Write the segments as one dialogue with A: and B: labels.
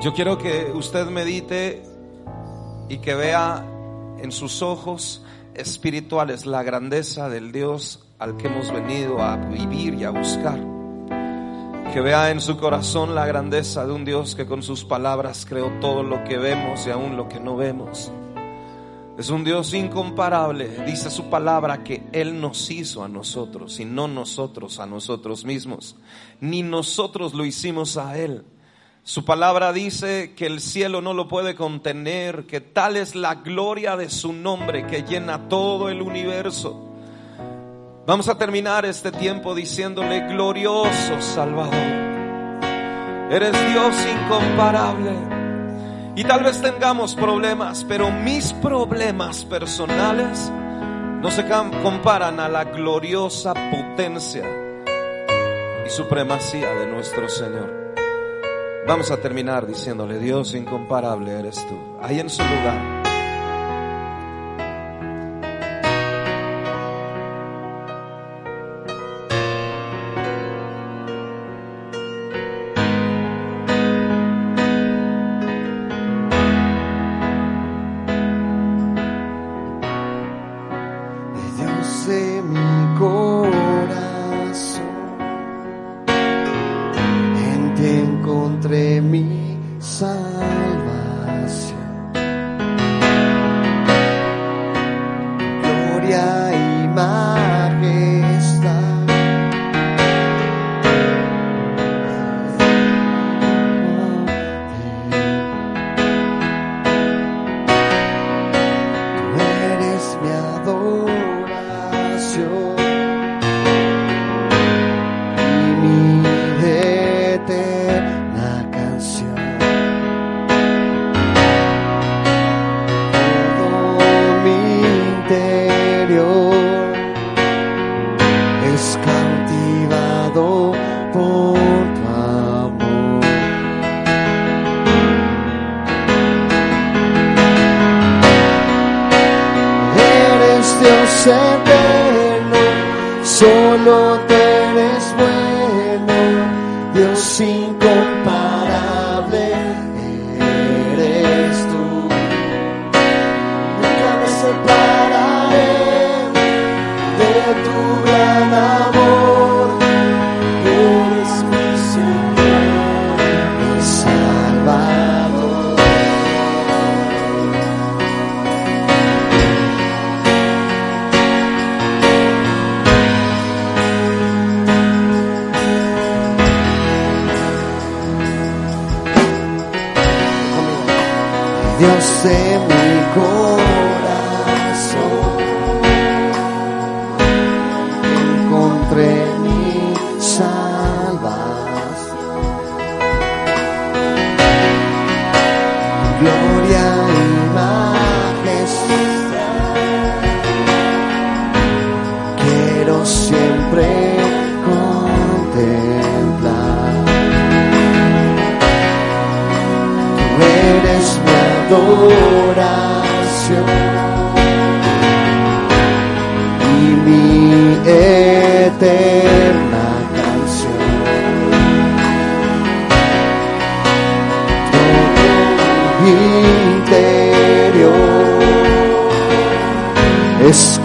A: Yo quiero que usted medite y que vea en sus ojos espirituales la grandeza del Dios al que hemos venido a vivir y a buscar. Que vea en su corazón la grandeza de un Dios que con sus palabras creó todo lo que vemos y aún lo que no vemos. Es un Dios incomparable. Dice su palabra que Él nos hizo a nosotros y no nosotros a nosotros mismos. Ni nosotros lo hicimos a Él. Su palabra dice que el cielo no lo puede contener, que tal es la gloria de su nombre que llena todo el universo. Vamos a terminar este tiempo diciéndole, glorioso Salvador, eres Dios incomparable. Y tal vez tengamos problemas, pero mis problemas personales no se comparan a la gloriosa potencia y supremacía de nuestro Señor. Vamos a terminar diciéndole, Dios incomparable eres tú. Ahí en su lugar.
B: solo tú eres bueno, Dios sin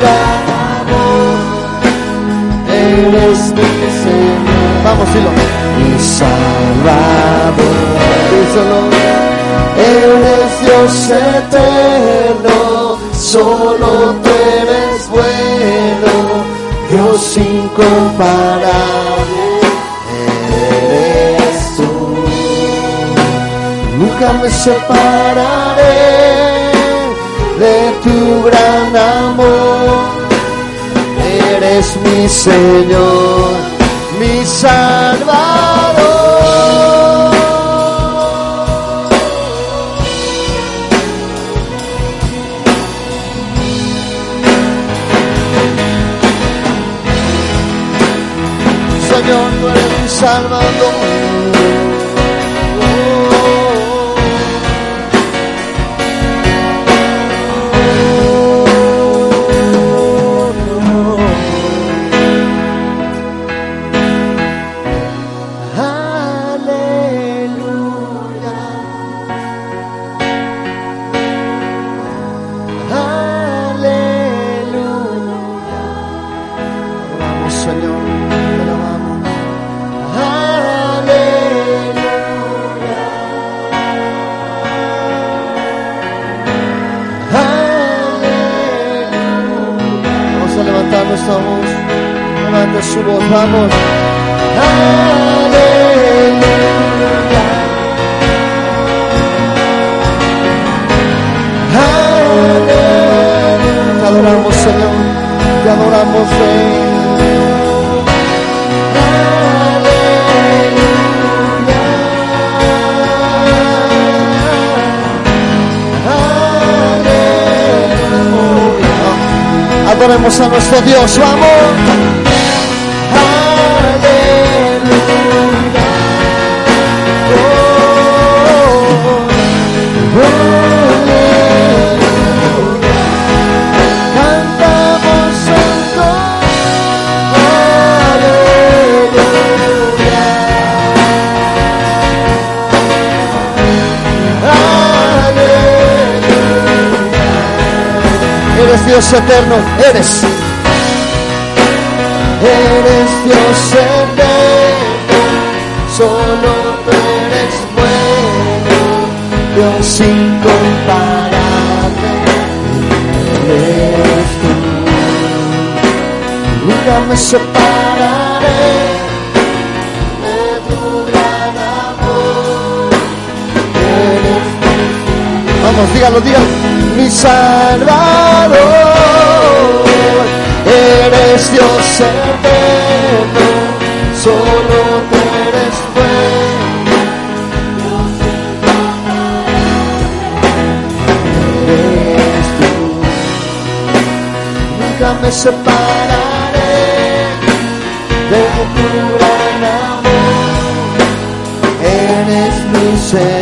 B: gran amor. Eres mi Señor.
A: Vamos, dilo.
B: Mi Salvador. Eres Dios eterno. Solo tú eres bueno. Dios incomparable. Eres tú. Nunca me separaré de tu gran amor. Eres mi Señor, mi Salvador. Señor, tú eres mi Salvador. Adoremos a nuestro Dios, vamos. Aleluya. Oh. Cantamos. Eres Dios eterno. Eres me separaré de tu gran amor, Vamos, dígalo, dígalo. Mi Salvador, eres Dios eterno, solo tú eres bueno. Eres tú. Nunca me separaré mi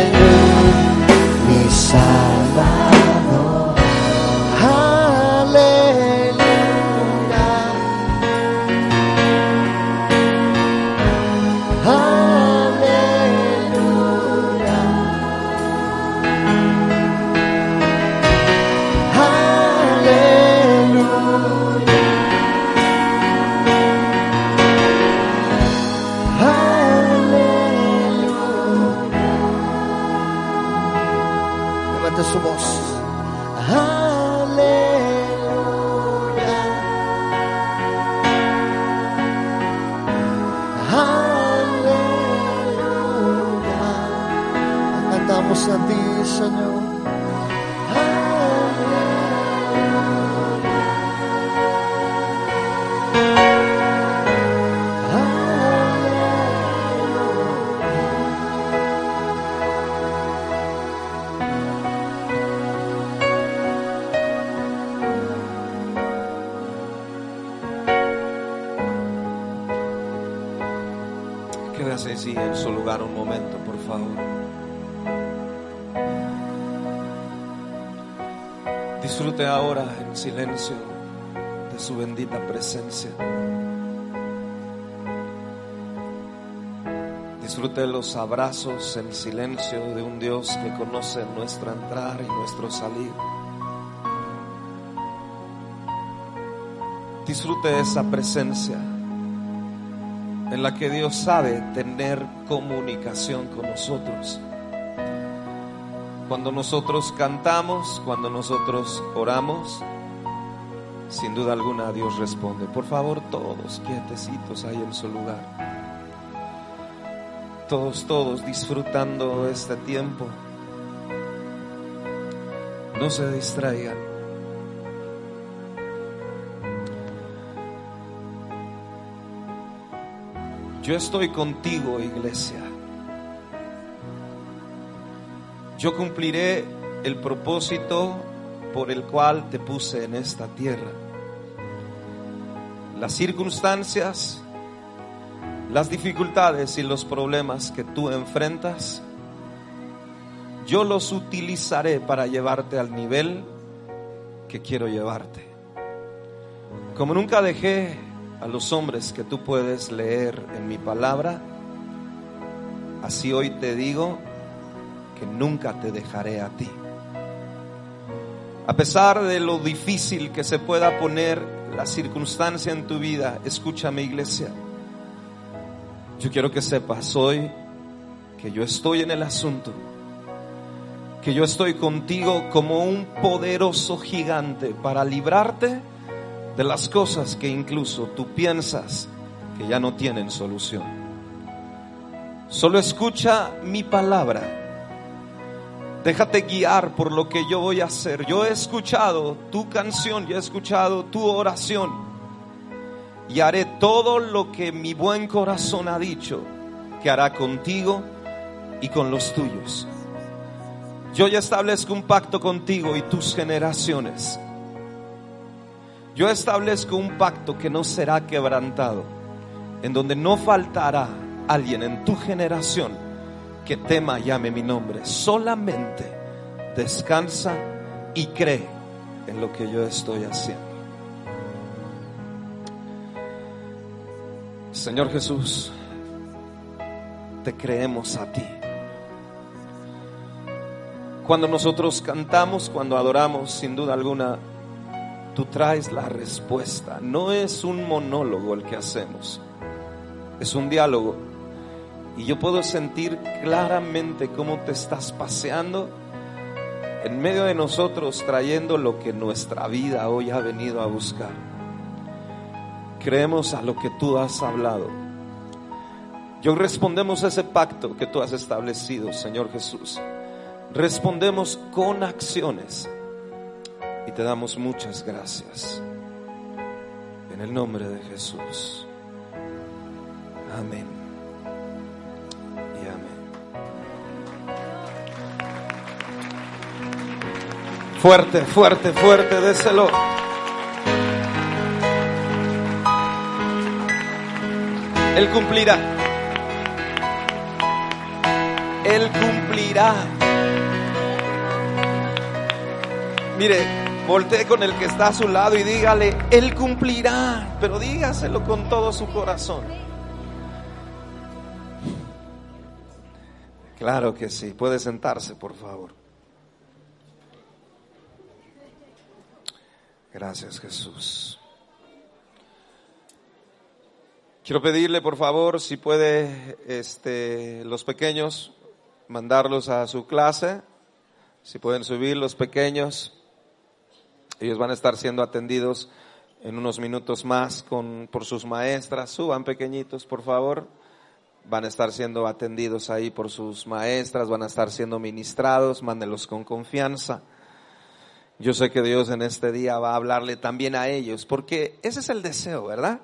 A: abrazos en silencio de un Dios que conoce nuestro entrar y nuestro salir. Disfrute esa presencia en la que Dios sabe tener comunicación con nosotros. Cuando nosotros cantamos, cuando nosotros oramos, sin duda alguna Dios responde. Por favor, todos quietecitos ahí en su lugar. Todos, todos disfrutando este tiempo. No se distraigan. Yo estoy contigo, iglesia. Yo cumpliré el propósito por el cual te puse en esta tierra. Las circunstancias las dificultades y los problemas que tú enfrentas, yo los utilizaré para llevarte al nivel que quiero llevarte. Como nunca dejé a los hombres que tú puedes leer en mi palabra, así hoy te digo que nunca te dejaré a ti. A pesar de lo difícil que se pueda poner la circunstancia en tu vida, escúchame iglesia. Yo quiero que sepas hoy que yo estoy en el asunto, que yo estoy contigo como un poderoso gigante para librarte de las cosas que incluso tú piensas que ya no tienen solución. Solo escucha mi palabra Déjate guiar por lo que yo voy a hacer. Yo he escuchado tu canción, yo he escuchado tu oración. Y haré todo lo que mi buen corazón ha dicho que hará contigo y con los tuyos. Yo ya establezco un pacto contigo y tus generaciones. Yo establezco un pacto que no será quebrantado, en donde no faltará alguien en tu generación que tema llame mi nombre. Solamente descansa y cree en lo que yo estoy haciendo. Señor Jesús, te creemos a ti. Cuando nosotros cantamos, cuando adoramos, sin duda alguna, tú traes la respuesta. No es un monólogo el que hacemos, es un diálogo y yo puedo sentir claramente cómo te estás paseando en medio de nosotros trayendo lo que nuestra vida hoy ha venido a buscar. Creemos a lo que tú has hablado. Yo respondemos a ese pacto que tú has establecido, Señor Jesús. Respondemos con acciones y te damos muchas gracias. En el nombre de Jesús. Amén. Fuerte, fuerte, fuerte, déselo. Él cumplirá. Él cumplirá. Mire, voltee con el que está a su lado y dígale, Él cumplirá, pero dígaselo con todo su corazón. Claro que sí, puede sentarse, por favor. Gracias Jesús. Quiero pedirle por favor si puede este, los pequeños mandarlos a su clase, si pueden subir los pequeños, ellos van a estar siendo atendidos en unos minutos más con, por sus maestras, suban pequeñitos por favor, van a estar siendo atendidos ahí por sus maestras, van a estar siendo ministrados, mándenlos con confianza. Yo sé que Dios en este día va a hablarle también a ellos, porque ese es el deseo, ¿verdad?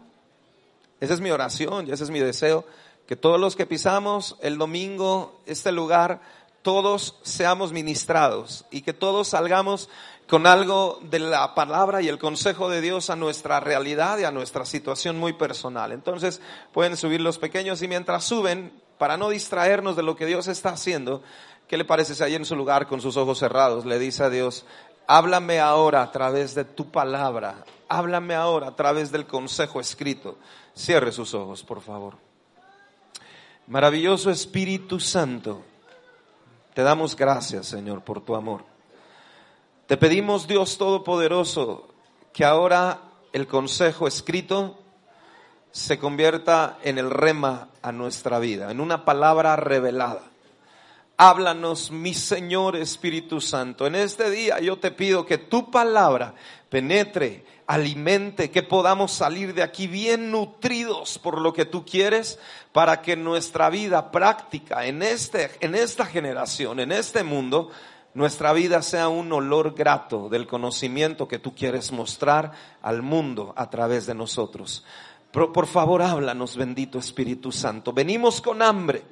A: Esa es mi oración y ese es mi deseo, que todos los que pisamos el domingo este lugar, todos seamos ministrados y que todos salgamos con algo de la palabra y el consejo de Dios a nuestra realidad y a nuestra situación muy personal. Entonces pueden subir los pequeños y mientras suben, para no distraernos de lo que Dios está haciendo, ¿qué le parece si ahí en su lugar con sus ojos cerrados le dice a Dios, Háblame ahora a través de tu palabra. Háblame ahora a través del consejo escrito. Cierre sus ojos, por favor. Maravilloso Espíritu Santo, te damos gracias, Señor, por tu amor. Te pedimos, Dios Todopoderoso, que ahora el consejo escrito se convierta en el rema a nuestra vida, en una palabra revelada Háblanos, mi Señor Espíritu Santo. En este día yo te pido que tu palabra penetre, alimente, que podamos salir de aquí bien nutridos por lo que tú quieres, para que nuestra vida práctica en, este, en esta generación, en este mundo, nuestra vida sea un olor grato del conocimiento que tú quieres mostrar al mundo a través de nosotros. por favor, háblanos, bendito Espíritu Santo. Venimos con hambre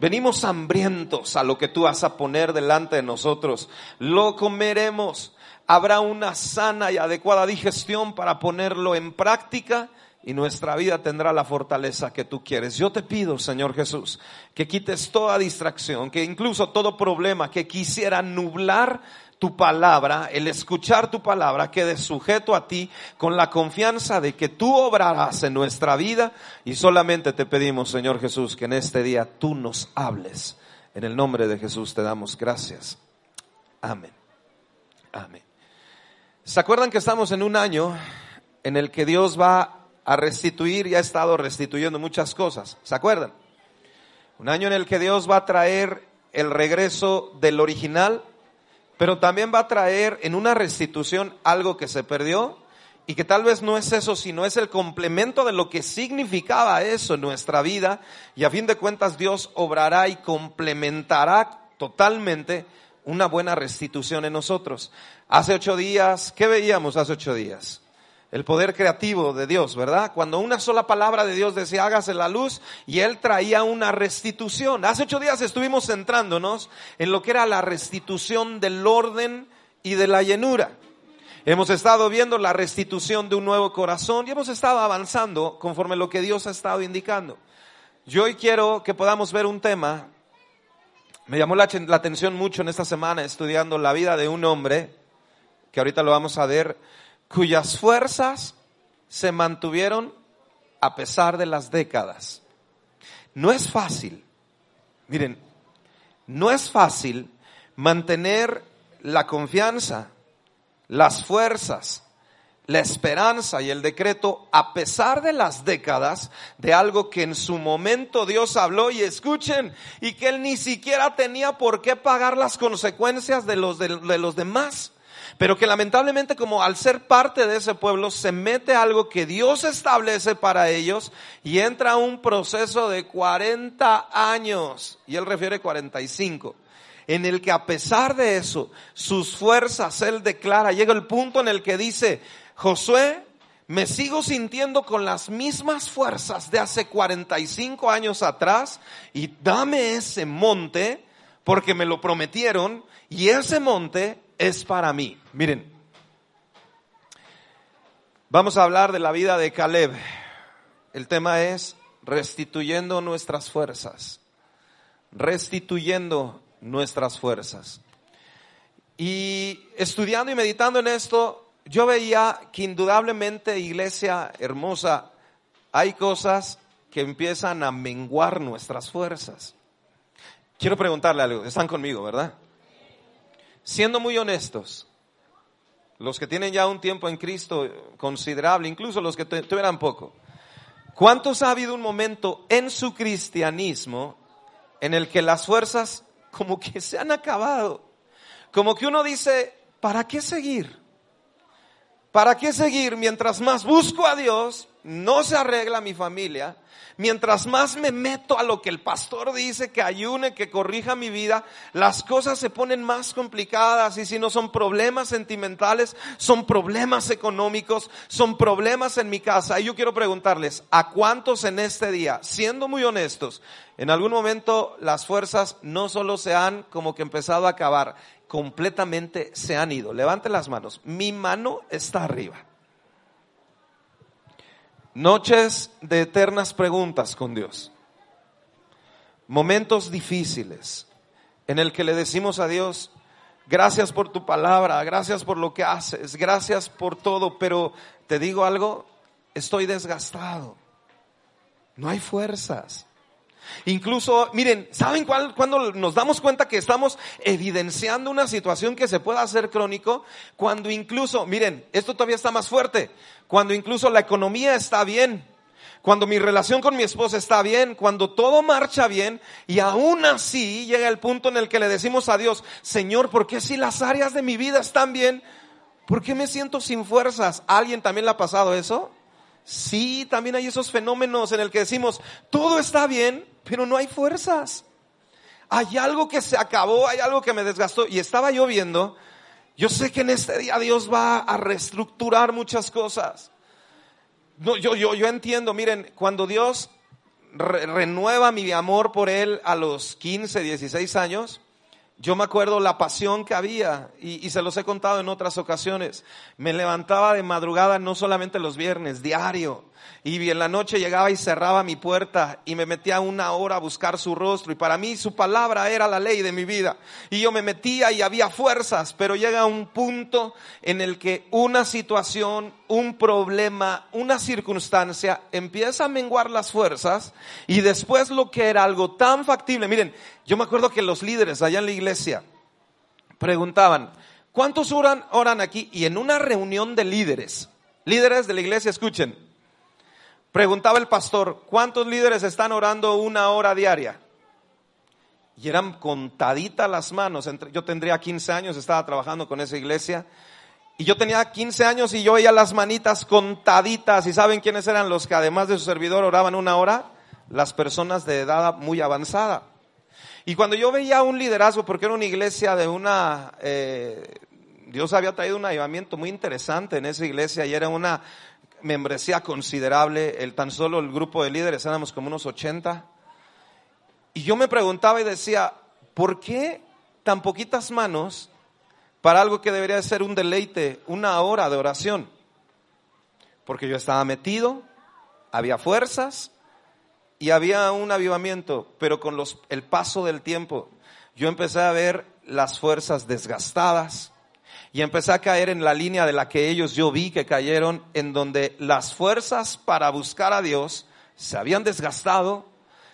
A: Venimos hambrientos a lo que tú vas a poner delante de nosotros. Lo comeremos. Habrá una sana y adecuada digestión para ponerlo en práctica y nuestra vida tendrá la fortaleza que tú quieres. Yo te pido, Señor Jesús, que quites toda distracción, que incluso todo problema que quisiera nublar tu palabra, el escuchar tu palabra, quede sujeto a ti con la confianza de que tú obrarás en nuestra vida y solamente te pedimos, Señor Jesús, que en este día tú nos hables. En el nombre de Jesús te damos gracias. Amén. Amén. ¿Se acuerdan que estamos en un año en el que Dios va a restituir y ha estado restituyendo muchas cosas. ¿Se acuerdan? Un año en el que Dios va a traer el regreso del original, pero también va a traer en una restitución algo que se perdió y que tal vez no es eso, sino es el complemento de lo que significaba eso en nuestra vida y a fin de cuentas Dios obrará y complementará totalmente una buena restitución en nosotros. Hace ocho días, ¿qué veíamos hace ocho días? el poder creativo de Dios, ¿verdad? Cuando una sola palabra de Dios decía hágase la luz y Él traía una restitución. Hace ocho días estuvimos centrándonos en lo que era la restitución del orden y de la llenura. Hemos estado viendo la restitución de un nuevo corazón y hemos estado avanzando conforme lo que Dios ha estado indicando. Yo hoy quiero que podamos ver un tema, me llamó la, la atención mucho en esta semana estudiando la vida de un hombre, que ahorita lo vamos a ver, cuyas fuerzas se mantuvieron a pesar de las décadas. No es fácil, miren, no es fácil mantener la confianza, las fuerzas, la esperanza y el decreto a pesar de las décadas de algo que en su momento Dios habló y escuchen y que él ni siquiera tenía por qué pagar las consecuencias de los, de, los demás pero que lamentablemente como al ser parte de ese pueblo se mete algo que Dios establece para ellos y entra un proceso de 40 años, y él refiere 45, en el que a pesar de eso, sus fuerzas, él declara, llega el punto en el que dice, Josué, me sigo sintiendo con las mismas fuerzas de hace 45 años atrás y dame ese monte porque me lo prometieron y ese monte es para mí. Miren, vamos a hablar de la vida de Caleb. El tema es restituyendo nuestras fuerzas, restituyendo nuestras fuerzas. Y estudiando y meditando en esto, yo veía que indudablemente, iglesia hermosa, hay cosas que empiezan a menguar nuestras fuerzas. Quiero preguntarle algo, están conmigo, ¿verdad? Siendo muy honestos, los que tienen ya un tiempo en Cristo considerable, incluso los que tuvieran poco, ¿cuántos ha habido un momento en su cristianismo en el que las fuerzas como que se han acabado? Como que uno dice, ¿para qué seguir? ¿Para qué seguir mientras más busco a Dios? No se arregla mi familia, Mientras más me meto a lo que el pastor dice, que ayune, que corrija mi vida, las cosas se ponen más complicadas y si no son problemas sentimentales, son problemas económicos, son problemas en mi casa. Y yo quiero preguntarles, ¿a cuántos en este día, siendo muy honestos, en algún momento las fuerzas no solo se han como que empezado a acabar, completamente se han ido? Levante las manos. Mi mano está arriba. Noches de eternas preguntas con Dios. Momentos difíciles en el que le decimos a Dios, gracias por tu palabra, gracias por lo que haces, gracias por todo, pero te digo algo, estoy desgastado. No hay fuerzas. Incluso, miren, ¿saben cuál, cuando nos damos cuenta que estamos evidenciando una situación que se pueda hacer crónico? Cuando incluso, miren, esto todavía está más fuerte, cuando incluso la economía está bien, cuando mi relación con mi esposa está bien, cuando todo marcha bien y aún así llega el punto en el que le decimos a Dios, Señor, ¿por qué si las áreas de mi vida están bien? ¿Por qué me siento sin fuerzas? ¿A alguien también le ha pasado eso? Sí, también hay esos fenómenos en el que decimos, todo está bien, pero no hay fuerzas. Hay algo que se acabó, hay algo que me desgastó. Y estaba yo viendo, yo sé que en este día Dios va a reestructurar muchas cosas. No, yo, yo, yo entiendo, miren, cuando Dios renueva mi amor por Él a los 15, 16 años, Yo me acuerdo la pasión que había y, se los he contado en otras ocasiones. Me levantaba de madrugada no solamente los viernes, diario. Y en la noche llegaba y cerraba mi puerta y me metía una hora a buscar su rostro. Y para mí su palabra era la ley de mi vida. Y yo me metía y había fuerzas, pero llega un punto en el que una situación, un problema, una circunstancia empieza a menguar las fuerzas y después lo que era algo tan factible. Miren, yo me acuerdo que los líderes allá en la iglesia preguntaban, ¿cuántos oran, oran aquí? Y en una reunión de líderes, líderes de la iglesia, escuchen, Preguntaba el pastor, ¿cuántos líderes están orando una hora diaria? Y eran contaditas las manos. Yo tendría 15 años, estaba trabajando con esa iglesia. Y yo tenía 15 años y yo veía las manitas contaditas. ¿Y saben quiénes eran los que además de su servidor oraban una hora? Las personas de edad muy avanzada. Y cuando yo veía un liderazgo, porque era una iglesia de una... Eh, Dios había traído un avivamiento muy interesante en esa iglesia y era una membresía considerable, el tan solo el grupo de líderes éramos como unos 80. Y yo me preguntaba y decía, ¿por qué tan poquitas manos para algo que debería ser un deleite, una hora de oración? Porque yo estaba metido, había fuerzas y había un avivamiento, pero con los, el paso del tiempo yo empecé a ver las fuerzas desgastadas, y empecé a caer en la línea de la que ellos yo vi que cayeron, en donde las fuerzas para buscar a Dios se habían desgastado,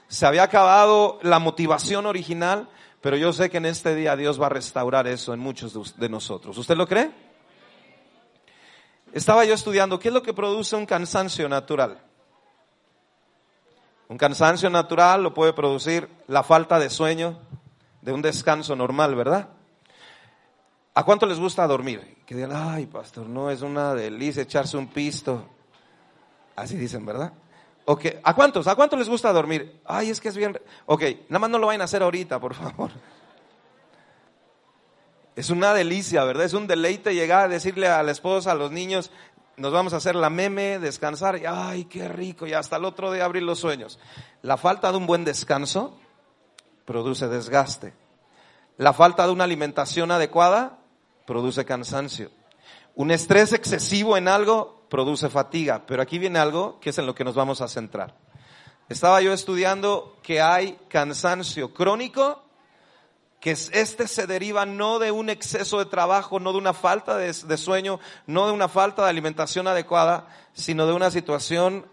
A: se había acabado la motivación original, pero yo sé que en este día Dios va a restaurar eso en muchos de nosotros. ¿Usted lo cree? Estaba yo estudiando qué es lo que produce un cansancio natural. Un cansancio natural lo puede producir la falta de sueño, de un descanso normal, ¿verdad? ¿A cuánto les gusta dormir? Que digan, ay, pastor, no es una delicia echarse un pisto. Así dicen, ¿verdad? ¿a cuántos? ¿A cuántos les gusta dormir? Ay, es que es bien. Ok, nada más no lo vayan a hacer ahorita, por favor. Es una delicia, ¿verdad? Es un deleite llegar a decirle a la esposa, a los niños, nos vamos a hacer la meme, descansar, y ay, qué rico, y hasta el otro día abrir los sueños. La falta de un buen descanso produce desgaste. La falta de una alimentación adecuada produce cansancio. Un estrés excesivo en algo produce fatiga, pero aquí viene algo que es en lo que nos vamos a centrar. Estaba yo estudiando que hay cansancio crónico, que este se deriva no de un exceso de trabajo, no de una falta de, sueño, no de una falta de alimentación adecuada, sino de una situación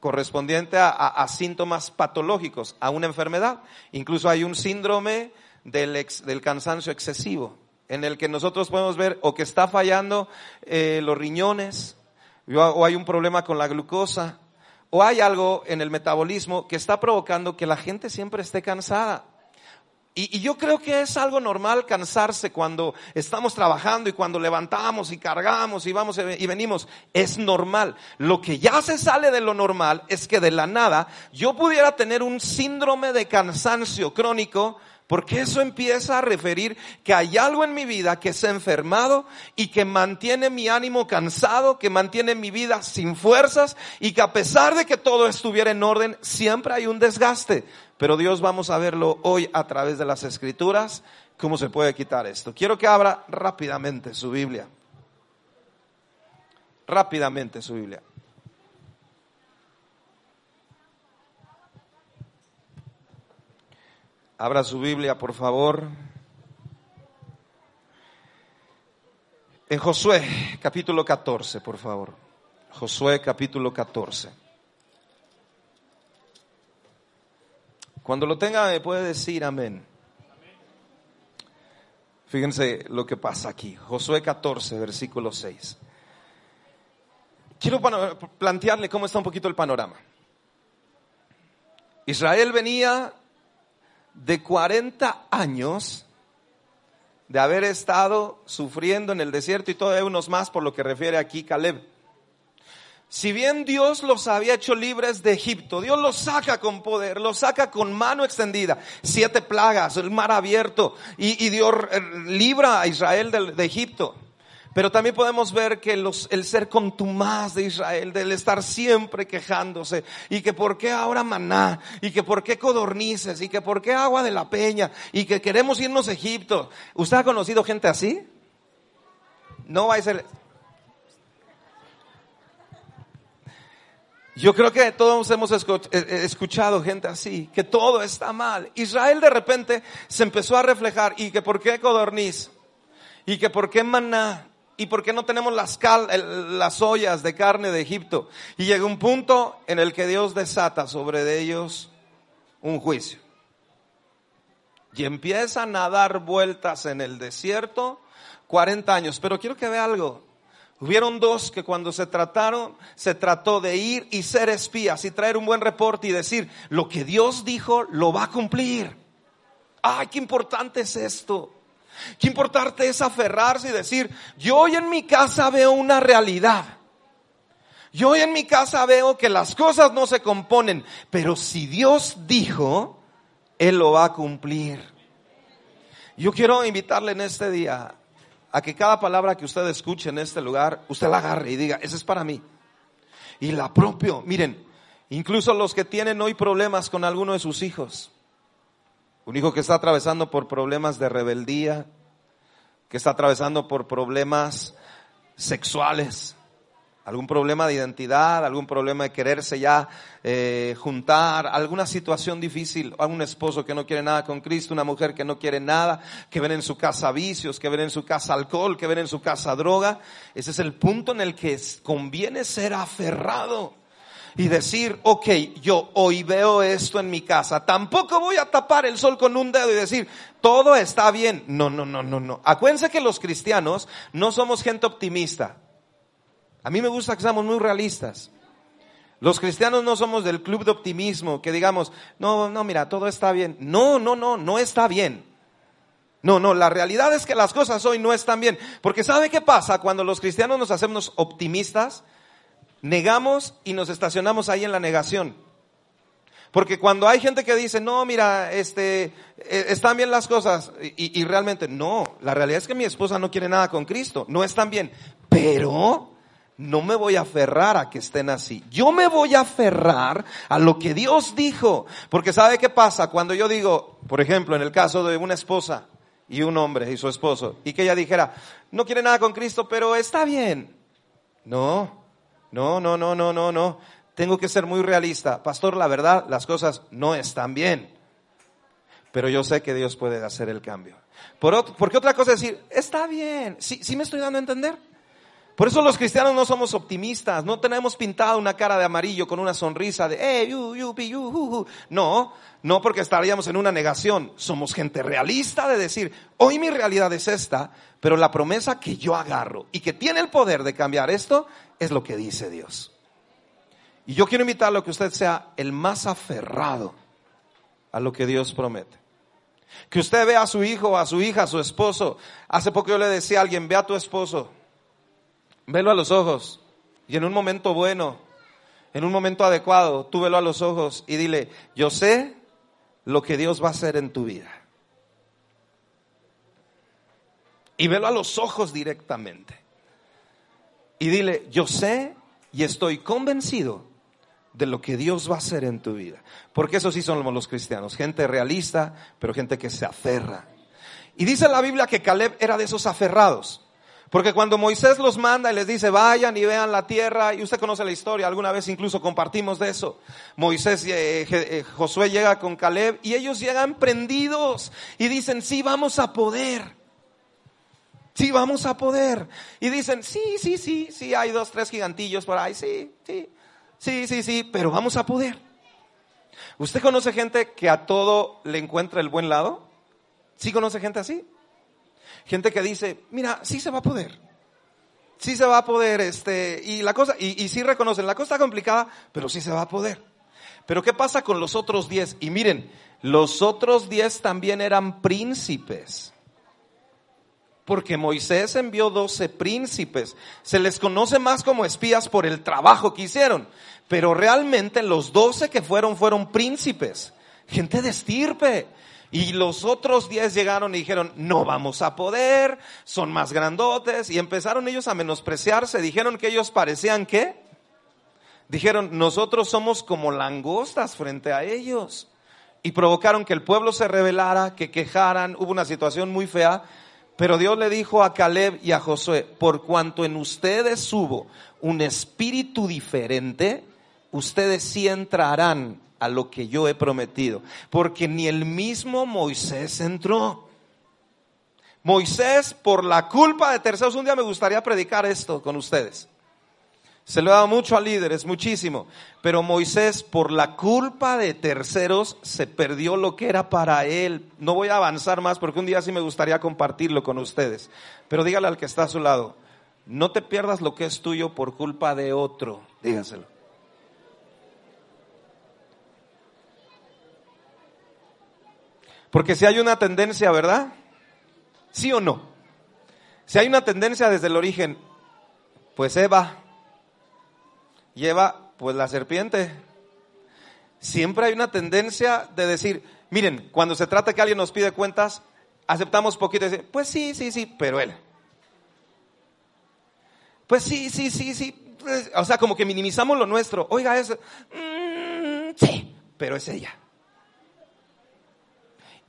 A: correspondiente a, síntomas patológicos, a una enfermedad. Incluso hay un síndrome del, cansancio excesivo en el que nosotros podemos ver o que está fallando eh, los riñones, o hay un problema con la glucosa, o hay algo en el metabolismo que está provocando que la gente siempre esté cansada. Y, y, yo creo que es algo normal cansarse cuando estamos trabajando y cuando levantamos y cargamos y vamos y venimos. Es normal. Lo que ya se sale de lo normal es que de la nada yo pudiera tener un síndrome de cansancio crónico porque eso empieza a referir que hay algo en mi vida que se ha enfermado y que mantiene mi ánimo cansado, que mantiene mi vida sin fuerzas y que a pesar de que todo estuviera en orden, siempre hay un desgaste. Pero Dios vamos a verlo hoy a través de las escrituras, cómo se puede quitar esto. Quiero que abra rápidamente su Biblia. Rápidamente su Biblia. Abra su Biblia, por favor. En Josué, capítulo 14, por favor. Josué, capítulo 14. Cuando lo tenga, me puede decir amén. Fíjense lo que pasa aquí. Josué 14, versículo 6. Quiero plantearle cómo está un poquito el panorama. Israel venía de 40 años de haber estado sufriendo en el desierto y todavía unos más por lo que refiere aquí Caleb. Si bien Dios los había hecho libres de Egipto, Dios los saca con poder, los saca con mano extendida, siete plagas, el mar abierto, y, Dios eh, libra a Israel de, de Egipto. Pero también podemos ver que los, el ser contumaz de Israel, del estar siempre quejándose, y que por qué ahora maná, y que por qué codornices, y que por qué agua de la peña, y que queremos irnos a Egipto. ¿Usted ha conocido gente así? No va a ser... Yo creo que todos hemos eh, eh, escuchado gente así, que todo está mal. Israel de repente se empezó a reflejar, y que por qué codorniz, y que por qué maná, ¿Y por qué no tenemos las, las ollas de carne de Egipto? Y llega un punto en el que Dios desata sobre ellos un juicio. Y empiezan a dar vueltas en el desierto 40 años. Pero quiero que vea algo. Hubieron dos que cuando se trataron, se trató de ir y ser espías y traer un buen reporte y decir, lo que Dios dijo lo va a cumplir. Ay, qué importante es esto. Qué importante es aferrarse y decir, yo hoy en mi casa veo una realidad. Yo hoy en mi casa veo que las cosas no se componen, pero si Dios dijo, Él lo va a cumplir. Yo quiero invitarle en este día a que cada palabra que usted escuche en este lugar, usted la agarre y diga, esa es para mí. Y la propio, miren, incluso los que tienen hoy problemas con alguno de sus hijos, un hijo que está atravesando por problemas de rebeldía, que está atravesando por problemas sexuales, algún problema de identidad, algún problema de quererse ya eh, juntar, alguna situación difícil, un esposo que no quiere nada con Cristo, una mujer que no quiere nada, que ven en su casa vicios, que ven en su casa alcohol, que ven en su casa droga. Ese es el punto en el que conviene ser aferrado y decir, ok, yo hoy veo esto en mi casa, tampoco voy a tapar el sol con un dedo y decir, todo está bien. No, no, no, no, no. Acuérdense que los cristianos no somos gente optimista. A mí me gusta que seamos muy realistas. Los cristianos no somos del club de optimismo, que digamos, no, no, mira, todo está bien. No, no, no, no está bien. No, no, la realidad es que las cosas hoy no están bien. Porque ¿sabe qué pasa cuando los cristianos nos hacemos optimistas? negamos y nos estacionamos ahí en la negación. Porque cuando hay gente que dice, no, mira, este, eh, están bien las cosas, y, y, realmente, no, la realidad es que mi esposa no quiere nada con Cristo, no están bien, pero no me voy a aferrar a que estén así. Yo me voy a aferrar a lo que Dios dijo, porque ¿sabe qué pasa? Cuando yo digo, por ejemplo, en el caso de una esposa y un hombre y su esposo, y que ella dijera, no quiere nada con Cristo, pero está bien. No, no, no, no, no, no, no. Tengo que ser muy realista. Pastor, la verdad, las cosas no están bien. Pero yo sé que Dios puede hacer el cambio. Por porque otra cosa es decir, está bien. ¿Sí, ¿Sí me estoy dando a entender? Por eso los cristianos no somos optimistas, no tenemos pintado una cara de amarillo con una sonrisa de, eh, you, you, you, No, no porque estaríamos en una negación. Somos gente realista de decir, hoy mi realidad es esta, pero la promesa que yo agarro y que tiene el poder de cambiar esto es lo que dice Dios. Y yo quiero invitarlo a que usted sea el más aferrado a lo que Dios promete. Que usted vea a su hijo, a su hija, a su esposo. Hace poco yo le decía a alguien, ve a tu esposo Velo a los ojos y en un momento bueno, en un momento adecuado, tú velo a los ojos y dile, yo sé lo que Dios va a hacer en tu vida. Y velo a los ojos directamente. Y dile, yo sé y estoy convencido de lo que Dios va a hacer en tu vida. Porque eso sí somos los cristianos, gente realista, pero gente que se aferra. Y dice la Biblia que Caleb era de esos aferrados. Porque cuando Moisés los manda y les dice, vayan y vean la tierra, y usted conoce la historia, alguna vez incluso compartimos de eso. Moisés, eh, eh, Josué llega con Caleb y ellos llegan prendidos y dicen, sí, vamos a poder. Sí, vamos a poder. Y dicen, sí, sí, sí, sí, hay dos, tres gigantillos por ahí, sí, sí, sí, sí, sí, pero vamos a poder. ¿Usted conoce gente que a todo le encuentra el buen lado? ¿Sí conoce gente así? Gente que dice, mira, sí se va a poder. Sí se va a poder, este, y la cosa, y, y sí reconocen, la cosa está complicada, pero sí se va a poder. Pero ¿qué pasa con los otros diez? Y miren, los otros diez también eran príncipes. Porque Moisés envió doce príncipes. Se les conoce más como espías por el trabajo que hicieron. Pero realmente los doce que fueron fueron príncipes. Gente de estirpe Y los otros diez llegaron y dijeron, no vamos a poder, son más grandotes. Y empezaron ellos a menospreciarse. Dijeron que ellos parecían qué? Dijeron, nosotros somos como langostas frente a ellos. Y provocaron que el pueblo se rebelara, que quejaran. Hubo una situación muy fea. Pero Dios le dijo a Caleb y a Josué, por cuanto en ustedes hubo un espíritu diferente, ustedes sí entrarán a lo que yo he prometido, porque ni el mismo Moisés entró. Moisés, por la culpa de terceros, un día me gustaría predicar esto con ustedes. Se lo he dado mucho a líderes, muchísimo. Pero Moisés, por la culpa de terceros, se perdió lo que era para él. No voy a avanzar más porque un día sí me gustaría compartirlo con ustedes. Pero dígale al que está a su lado, no te pierdas lo que es tuyo por culpa de otro. Dígaselo. Porque si hay una tendencia, ¿verdad? ¿Sí o no? Si hay una tendencia desde el origen, pues Eva lleva pues la serpiente. Siempre hay una tendencia de decir, miren, cuando se trata que alguien nos pide cuentas, aceptamos poquito y decir, pues sí, sí, sí, pero él. Pues sí, sí, sí, sí. Pues, o sea, como que minimizamos lo nuestro. Oiga, es, mm, sí, pero es ella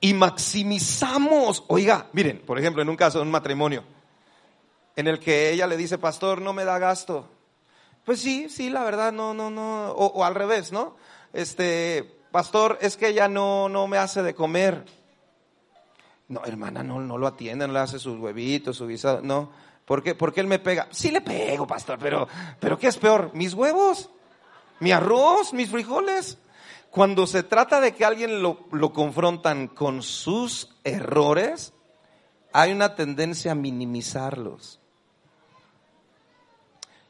A: y maximizamos. Oiga, miren, por ejemplo, en un caso de un matrimonio, en el que ella le dice, pastor, no me da gasto. Pues sí, sí, la verdad, no, no, no. O, al revés, ¿no? Este, pastor, es que ella no, no me hace de comer. No, hermana, no, no lo atiende, no le hace sus huevitos, su guisado, no. ¿Por qué? Porque él me pega. Sí le pego, pastor, pero, pero ¿qué es peor? ¿Mis huevos? ¿Mi arroz? ¿Mis frijoles? Cuando se trata de que alguien lo, lo confrontan con sus errores, hay una tendencia a minimizarlos.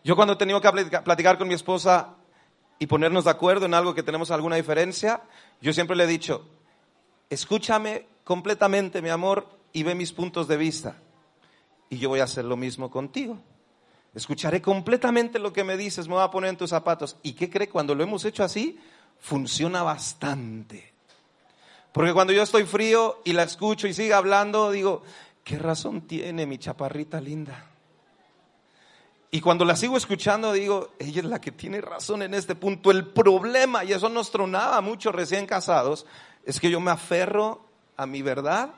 A: Yo cuando he tenido que platicar con mi esposa y ponernos de acuerdo en algo que tenemos alguna diferencia, yo siempre le he dicho, escúchame completamente, mi amor, y ve mis puntos de vista. Y yo voy a hacer lo mismo contigo. Escucharé completamente lo que me dices, me voy a poner en tus zapatos. ¿Y qué cree? Cuando lo hemos hecho así, funciona bastante. Porque cuando yo estoy frío y la escucho y sigue hablando, digo, ¿qué razón tiene mi chaparrita linda? Y cuando la sigo escuchando, digo, ella es la que tiene razón en este punto. El problema, y eso nos tronaba mucho recién casados, es que yo me aferro a mi verdad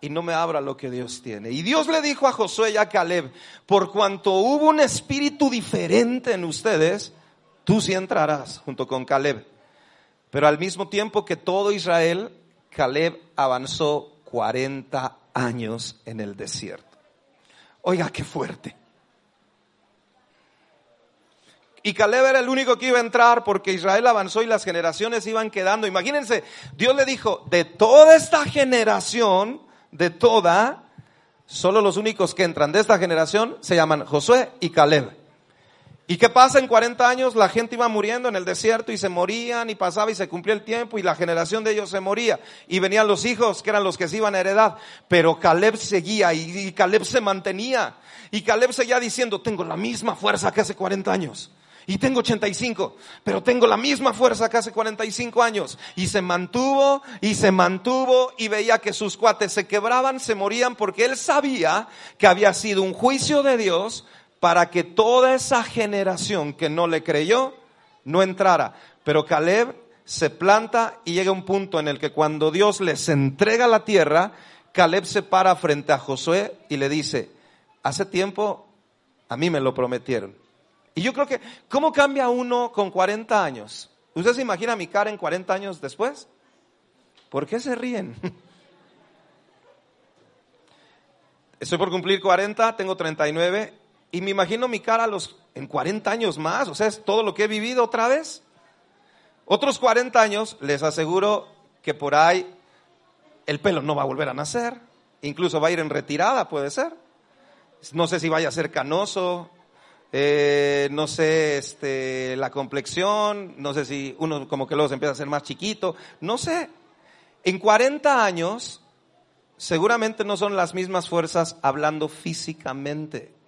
A: y no me abra lo que Dios tiene. Y Dios le dijo a Josué y a Caleb, por cuanto hubo un espíritu diferente en ustedes, tú sí entrarás junto con Caleb. Pero al mismo tiempo que todo Israel, Caleb avanzó 40 años en el desierto. Oiga, qué fuerte. Y Caleb era el único que iba a entrar porque Israel avanzó y las generaciones iban quedando. Imagínense, Dios le dijo, de toda esta generación, de toda, solo los únicos que entran de esta generación se llaman Josué y Caleb. ¿Y qué pasa en 40 años? La gente iba muriendo en el desierto y se morían y pasaba y se cumplía el tiempo y la generación de ellos se moría. Y venían los hijos que eran los que se iban a heredar. Pero Caleb seguía y, Caleb se mantenía. Y Caleb seguía diciendo, tengo la misma fuerza que hace 40 años. Y tengo 85, pero tengo la misma fuerza que hace 45 años. Y se mantuvo y se mantuvo y veía que sus cuates se quebraban, se morían porque él sabía que había sido un juicio de Dios para que toda esa generación que no le creyó no entrara. Pero Caleb se planta y llega un punto en el que cuando Dios les entrega la tierra, Caleb se para frente a Josué y le dice, hace tiempo a mí me lo prometieron. Y yo creo que, ¿cómo cambia uno con 40 años? ¿Usted se imagina mi cara en 40 años después? ¿Por qué se ríen? Estoy por cumplir 40, tengo 39 y me imagino mi cara los, en 40 años más, o sea, es todo lo que he vivido otra vez. Otros 40 años, les aseguro que por ahí el pelo no va a volver a nacer, incluso va a ir en retirada, puede ser. No sé si vaya a ser canoso, eh, no sé este, la complexión, no sé si uno como que luego se empieza a hacer más chiquito, no sé. En 40 años, seguramente no son las mismas fuerzas hablando físicamente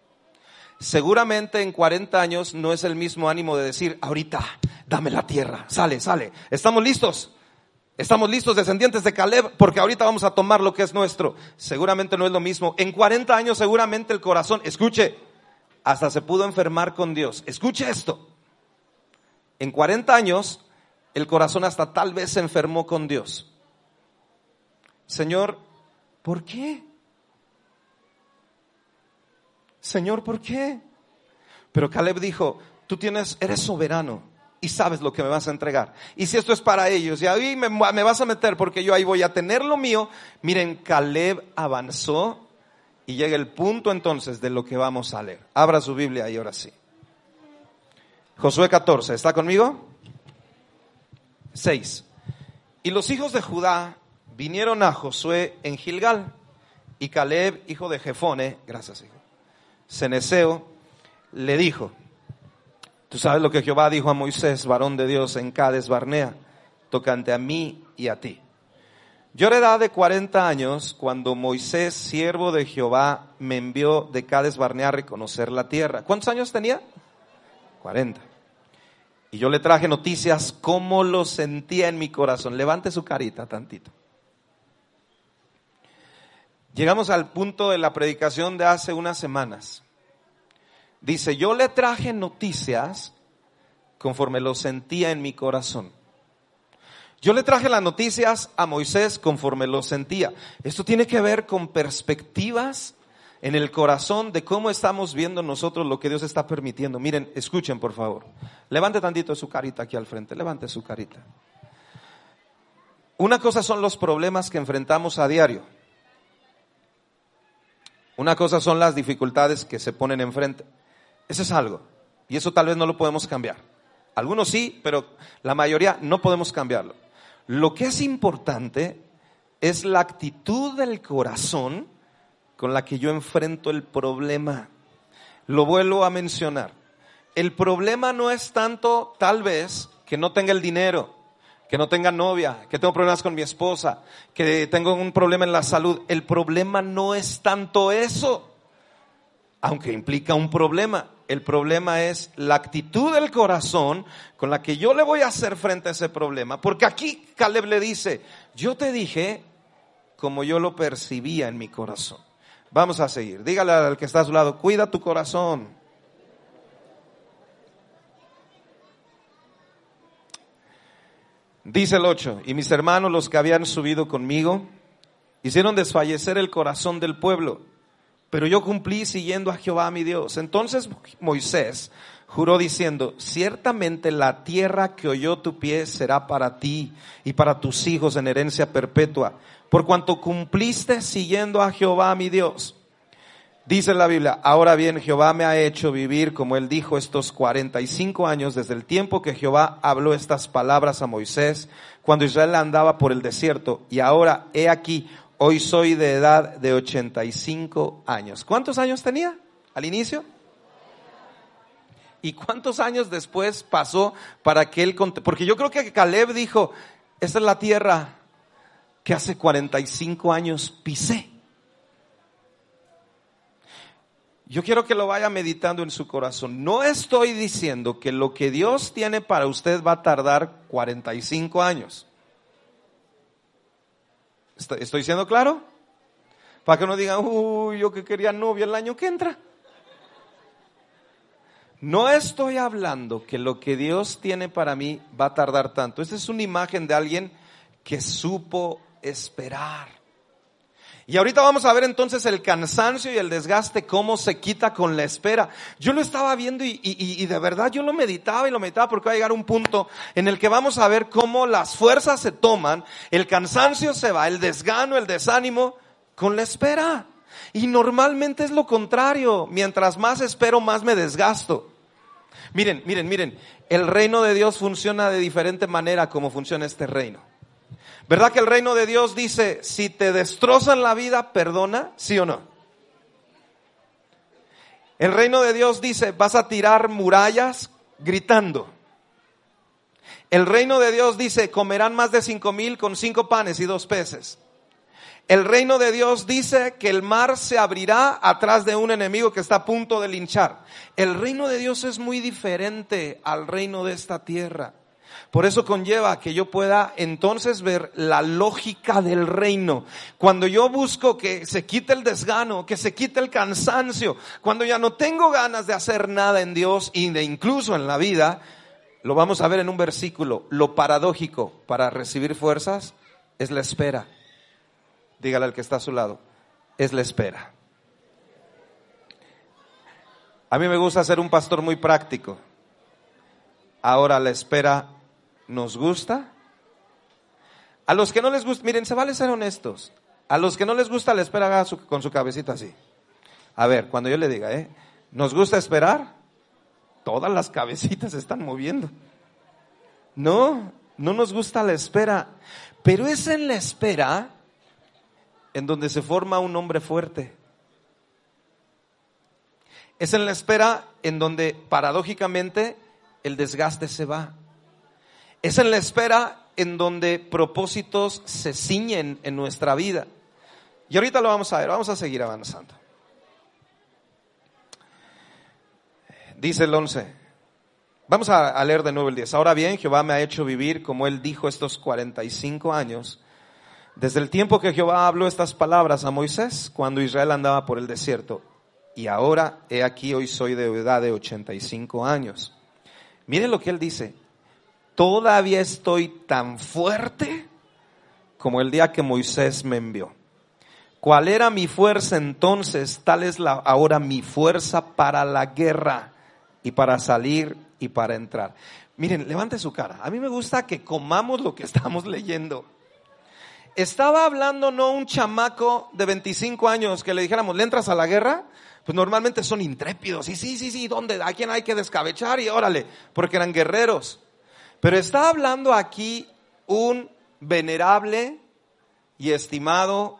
A: seguramente en 40 años no es el mismo ánimo de decir, ahorita, dame la tierra, sale, sale, estamos listos. Estamos listos, descendientes de Caleb, porque ahorita vamos a tomar lo que es nuestro. Seguramente no es lo mismo. En 40 años seguramente el corazón, escuche, hasta se pudo enfermar con Dios. Escuche esto. En 40 años el corazón hasta tal vez se enfermó con Dios. Señor, ¿por qué? Señor, ¿por qué? Pero Caleb dijo, tú tienes, eres soberano y sabes lo que me vas a entregar. Y si esto es para ellos, y ahí me, me, vas a meter porque yo ahí voy a tener lo mío. Miren, Caleb avanzó y llega el punto entonces de lo que vamos a leer. Abra su Biblia y ahora sí. Josué 14, ¿está conmigo? 6. Y los hijos de Judá vinieron a Josué en Gilgal, y Caleb, hijo de Jefone, gracias hijo, Ceneseo, le dijo, Tú sabes lo que Jehová dijo a Moisés, varón de Dios, en Cades Barnea, tocante a mí y a ti. Yo era edad de 40 años cuando Moisés, siervo de Jehová, me envió de Cades Barnea a reconocer la tierra. ¿Cuántos años tenía? 40. Y yo le traje noticias cómo lo sentía en mi corazón. Levante su carita tantito. Llegamos al punto de la predicación de hace unas semanas. Dice, yo le traje noticias conforme lo sentía en mi corazón. Yo le traje las noticias a Moisés conforme lo sentía. Esto tiene que ver con perspectivas en el corazón de cómo estamos viendo nosotros lo que Dios está permitiendo. Miren, escuchen por favor. Levante tantito su carita aquí al frente, levante su carita. Una cosa son los problemas que enfrentamos a diario. Una cosa son las dificultades que se ponen enfrente. Eso es algo. Y eso tal vez no lo podemos cambiar. Algunos sí, pero la mayoría no podemos cambiarlo. Lo que es importante es la actitud del corazón con la que yo enfrento el problema. Lo vuelvo a mencionar. El problema no es tanto, tal vez, que no tenga el dinero, que no tenga novia, que tengo problemas con mi esposa, que tengo un problema en la salud. El problema no es tanto eso, aunque implica un problema. El problema es la actitud del corazón con la que yo le voy a hacer frente a ese problema. Porque aquí Caleb le dice, yo te dije como yo lo percibía en mi corazón. Vamos a seguir. Dígale al que está a su lado, cuida tu corazón. Dice el 8, y mis hermanos los que habían subido conmigo hicieron desfallecer el corazón del pueblo pero yo cumplí siguiendo a Jehová mi Dios. Entonces Moisés juró diciendo, ciertamente la tierra que oyó tu pie será para ti y para tus hijos en herencia perpetua, por cuanto cumpliste siguiendo a Jehová mi Dios. Dice la Biblia, ahora bien Jehová me ha hecho vivir, como él dijo, estos 45 años desde el tiempo que Jehová habló estas palabras a Moisés, cuando Israel andaba por el desierto, y ahora he aquí, Hoy soy de edad de 85 años. ¿Cuántos años tenía al inicio? ¿Y cuántos años después pasó para que él... Porque yo creo que Caleb dijo, esta es la tierra que hace 45 años pisé. Yo quiero que lo vaya meditando en su corazón. No estoy diciendo que lo que Dios tiene para usted va a tardar 45 años. ¿Estoy siendo claro? Para que no digan, uy, yo que quería novia el año que entra. No estoy hablando que lo que Dios tiene para mí va a tardar tanto. Esta es una imagen de alguien que supo esperar. Y ahorita vamos a ver entonces el cansancio y el desgaste, cómo se quita con la espera. Yo lo estaba viendo y, de verdad yo lo meditaba y lo meditaba porque va a llegar un punto en el que vamos a ver cómo las fuerzas se toman, el cansancio se va, el desgano, el desánimo con la espera. Y normalmente es lo contrario. Mientras más espero, más me desgasto. Miren, miren, miren. El reino de Dios funciona de diferente manera como funciona este reino. ¿Verdad que el reino de Dios dice, si te destrozan la vida, perdona? ¿Sí o no? El reino de Dios dice, vas a tirar murallas gritando. El reino de Dios dice, comerán más de cinco mil con cinco panes y dos peces. El reino de Dios dice que el mar se abrirá atrás de un enemigo que está a punto de linchar. El reino de Dios es muy diferente al reino de esta tierra. Por eso conlleva que yo pueda entonces ver la lógica del reino. Cuando yo busco que se quite el desgano, que se quite el cansancio, cuando ya no tengo ganas de hacer nada en Dios y de incluso en la vida, lo vamos a ver en un versículo. Lo paradójico para recibir fuerzas es la espera. Dígale al que está a su lado, es la espera. A mí me gusta ser un pastor muy práctico. Ahora la espera nos gusta. A los que no les gusta, miren, se vale ser honestos. A los que no les gusta la espera, haga con su cabecita así. A ver, cuando yo le diga, ¿eh? ¿Nos gusta esperar? Todas las cabecitas se están moviendo. No, no nos gusta la espera. Pero es en la espera en donde se forma un hombre fuerte. Es en la espera en donde paradójicamente el desgaste se va. Es en la espera en donde propósitos se ciñen en nuestra vida. Y ahorita lo vamos a ver, vamos a seguir avanzando. Dice el 11. Vamos a, leer de nuevo el 10. Ahora bien, Jehová me ha hecho vivir como él dijo estos 45 años, desde el tiempo que Jehová habló estas palabras a Moisés, cuando Israel andaba por el desierto. Y ahora, he aquí, hoy soy de edad de 85 años. Miren lo que él dice todavía estoy tan fuerte como el día que Moisés me envió. ¿Cuál era mi fuerza entonces? Tal es la, ahora mi fuerza para la guerra y para salir y para entrar. Miren, levante su cara. A mí me gusta que comamos lo que estamos leyendo. Estaba hablando no un chamaco de 25 años que le dijéramos, ¿le entras a la guerra? Pues normalmente son intrépidos. Y sí, sí, sí, ¿dónde? ¿A quién hay que descabechar? Y órale, porque eran guerreros. Pero está hablando aquí un venerable y estimado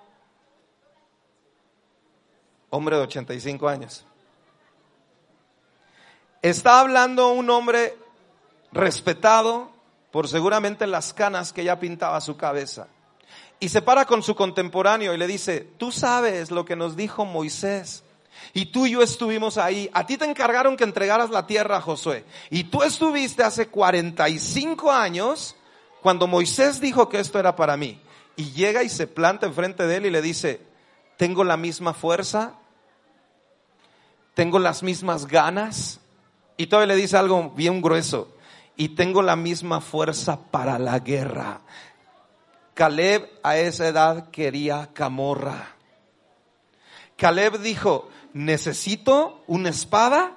A: hombre de 85 años. Está hablando un hombre respetado por seguramente las canas que ya pintaba su cabeza. Y se para con su contemporáneo y le dice, tú sabes lo que nos dijo Moisés y tú y yo estuvimos ahí. A ti te encargaron que entregaras la tierra a Josué. Y tú estuviste hace 45 años cuando Moisés dijo que esto era para mí. Y llega y se planta enfrente de él y le dice, tengo la misma fuerza, tengo las mismas ganas. Y todavía le dice algo bien grueso. Y tengo la misma fuerza para la guerra. Caleb a esa edad quería camorra. Caleb dijo, necesito una espada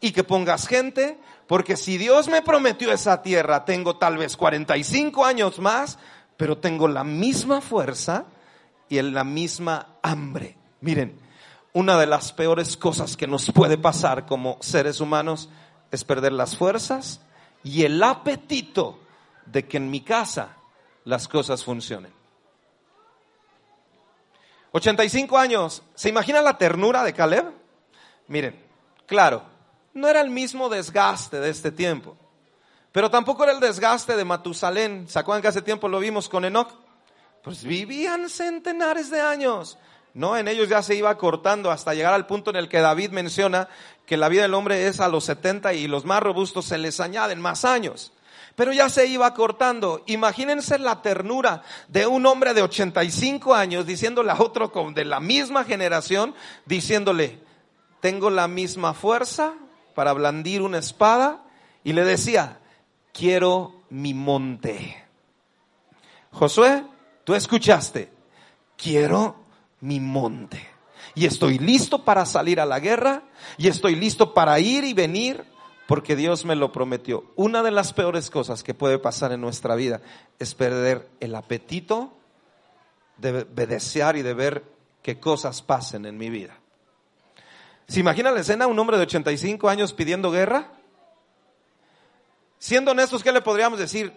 A: y que pongas gente, porque si Dios me prometió esa tierra, tengo tal vez 45 años más, pero tengo la misma fuerza y la misma hambre. Miren, una de las peores cosas que nos puede pasar como seres humanos es perder las fuerzas y el apetito de que en mi casa las cosas funcionen. 85 años. ¿Se imagina la ternura de Caleb? Miren, claro, no era el mismo desgaste de este tiempo, pero tampoco era el desgaste de Matusalén. ¿Se acuerdan que hace tiempo lo vimos con Enoch? Pues vivían centenares de años. No, en ellos ya se iba cortando hasta llegar al punto en el que David menciona que la vida del hombre es a los 70 y los más robustos se les añaden más años pero ya se iba cortando. Imagínense la ternura de un hombre de 85 años diciéndole a otro de la misma generación, diciéndole, tengo la misma fuerza para blandir una espada, y le decía, quiero mi monte. Josué, tú escuchaste, quiero mi monte. Y estoy listo para salir a la guerra, y estoy listo para ir y venir porque Dios me lo prometió. Una de las peores cosas que puede pasar en nuestra vida es perder el apetito de, desear y de ver qué cosas pasen en mi vida. ¿Se imagina la escena? Un hombre de 85 años pidiendo guerra. Siendo honestos, ¿qué le podríamos decir?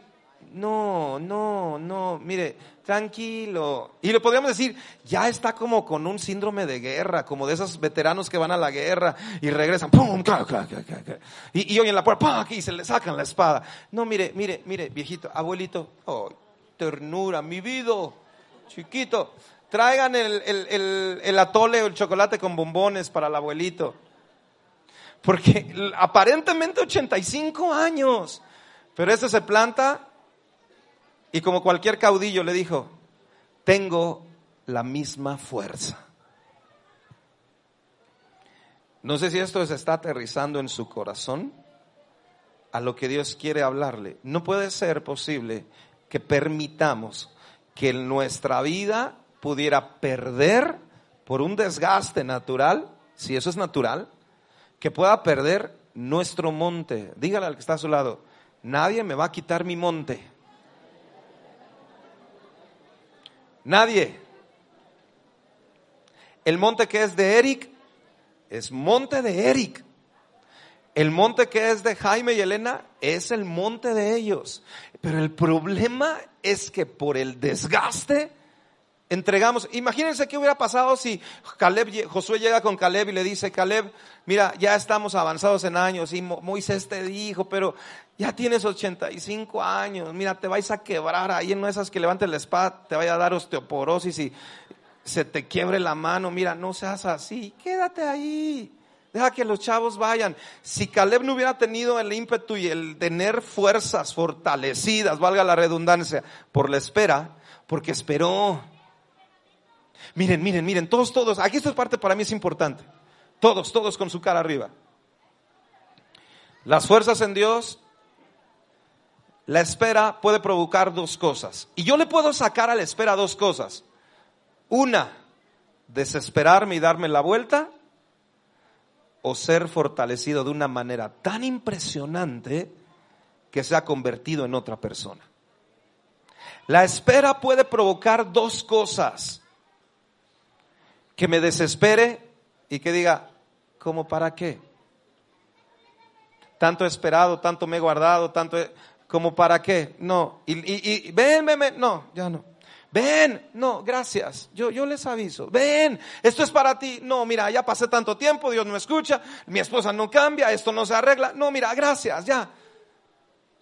A: No, no, no, mire, tranquilo. Y le podríamos decir, ya está como con un síndrome de guerra, como de esos veteranos que van a la guerra y regresan, ¡pum! Y, y oyen la puerta, ¡pum! y se le sacan la espada. No, mire, mire, mire, viejito, abuelito, oh, ternura, mi vida, chiquito. Traigan el, el, el atole o el chocolate con bombones para el abuelito. Porque aparentemente 85 años Pero este se planta y como cualquier caudillo le dijo, tengo la misma fuerza. No sé si esto se está aterrizando en su corazón a lo que Dios quiere hablarle. No puede ser posible que permitamos que nuestra vida pudiera perder por un desgaste natural, si eso es natural, que pueda perder nuestro monte. Dígale al que está a su lado, nadie me va a quitar mi monte. Nadie. El monte que es de Eric es monte de Eric. El monte que es de Jaime y Elena es el monte de ellos. Pero el problema es que por el desgaste entregamos. Imagínense qué hubiera pasado si Caleb, Josué llega con Caleb y le dice, Caleb, mira, ya estamos avanzados en años y Moisés te dijo, pero ya tienes 85 años, mira, te vais a quebrar ahí en esas que levantes la espada, te vaya a dar osteoporosis y se te quiebre la mano, mira, no seas así, quédate ahí. Deja que los chavos vayan. Si Caleb no hubiera tenido el ímpetu y el tener fuerzas fortalecidas, valga la redundancia, por la espera, porque esperó. Miren, miren, miren, todos, todos, aquí esta parte para mí es importante. Todos, todos con su cara arriba. Las fuerzas en Dios, la espera puede provocar dos cosas. Y yo le puedo sacar a la espera dos cosas. Una, desesperarme y darme la vuelta o ser fortalecido de una manera tan impresionante que se ha convertido en otra persona. La espera puede provocar dos cosas. Que me desespere y que diga, ¿cómo para qué? Tanto he esperado, tanto me he guardado, tanto como para qué. No, y, y, ven, ven, no, ya no. Ven, no, gracias. Yo, yo les aviso. Ven, esto es para ti. No, mira, ya pasé tanto tiempo, Dios no escucha, mi esposa no cambia, esto no se arregla. No, mira, gracias, ya.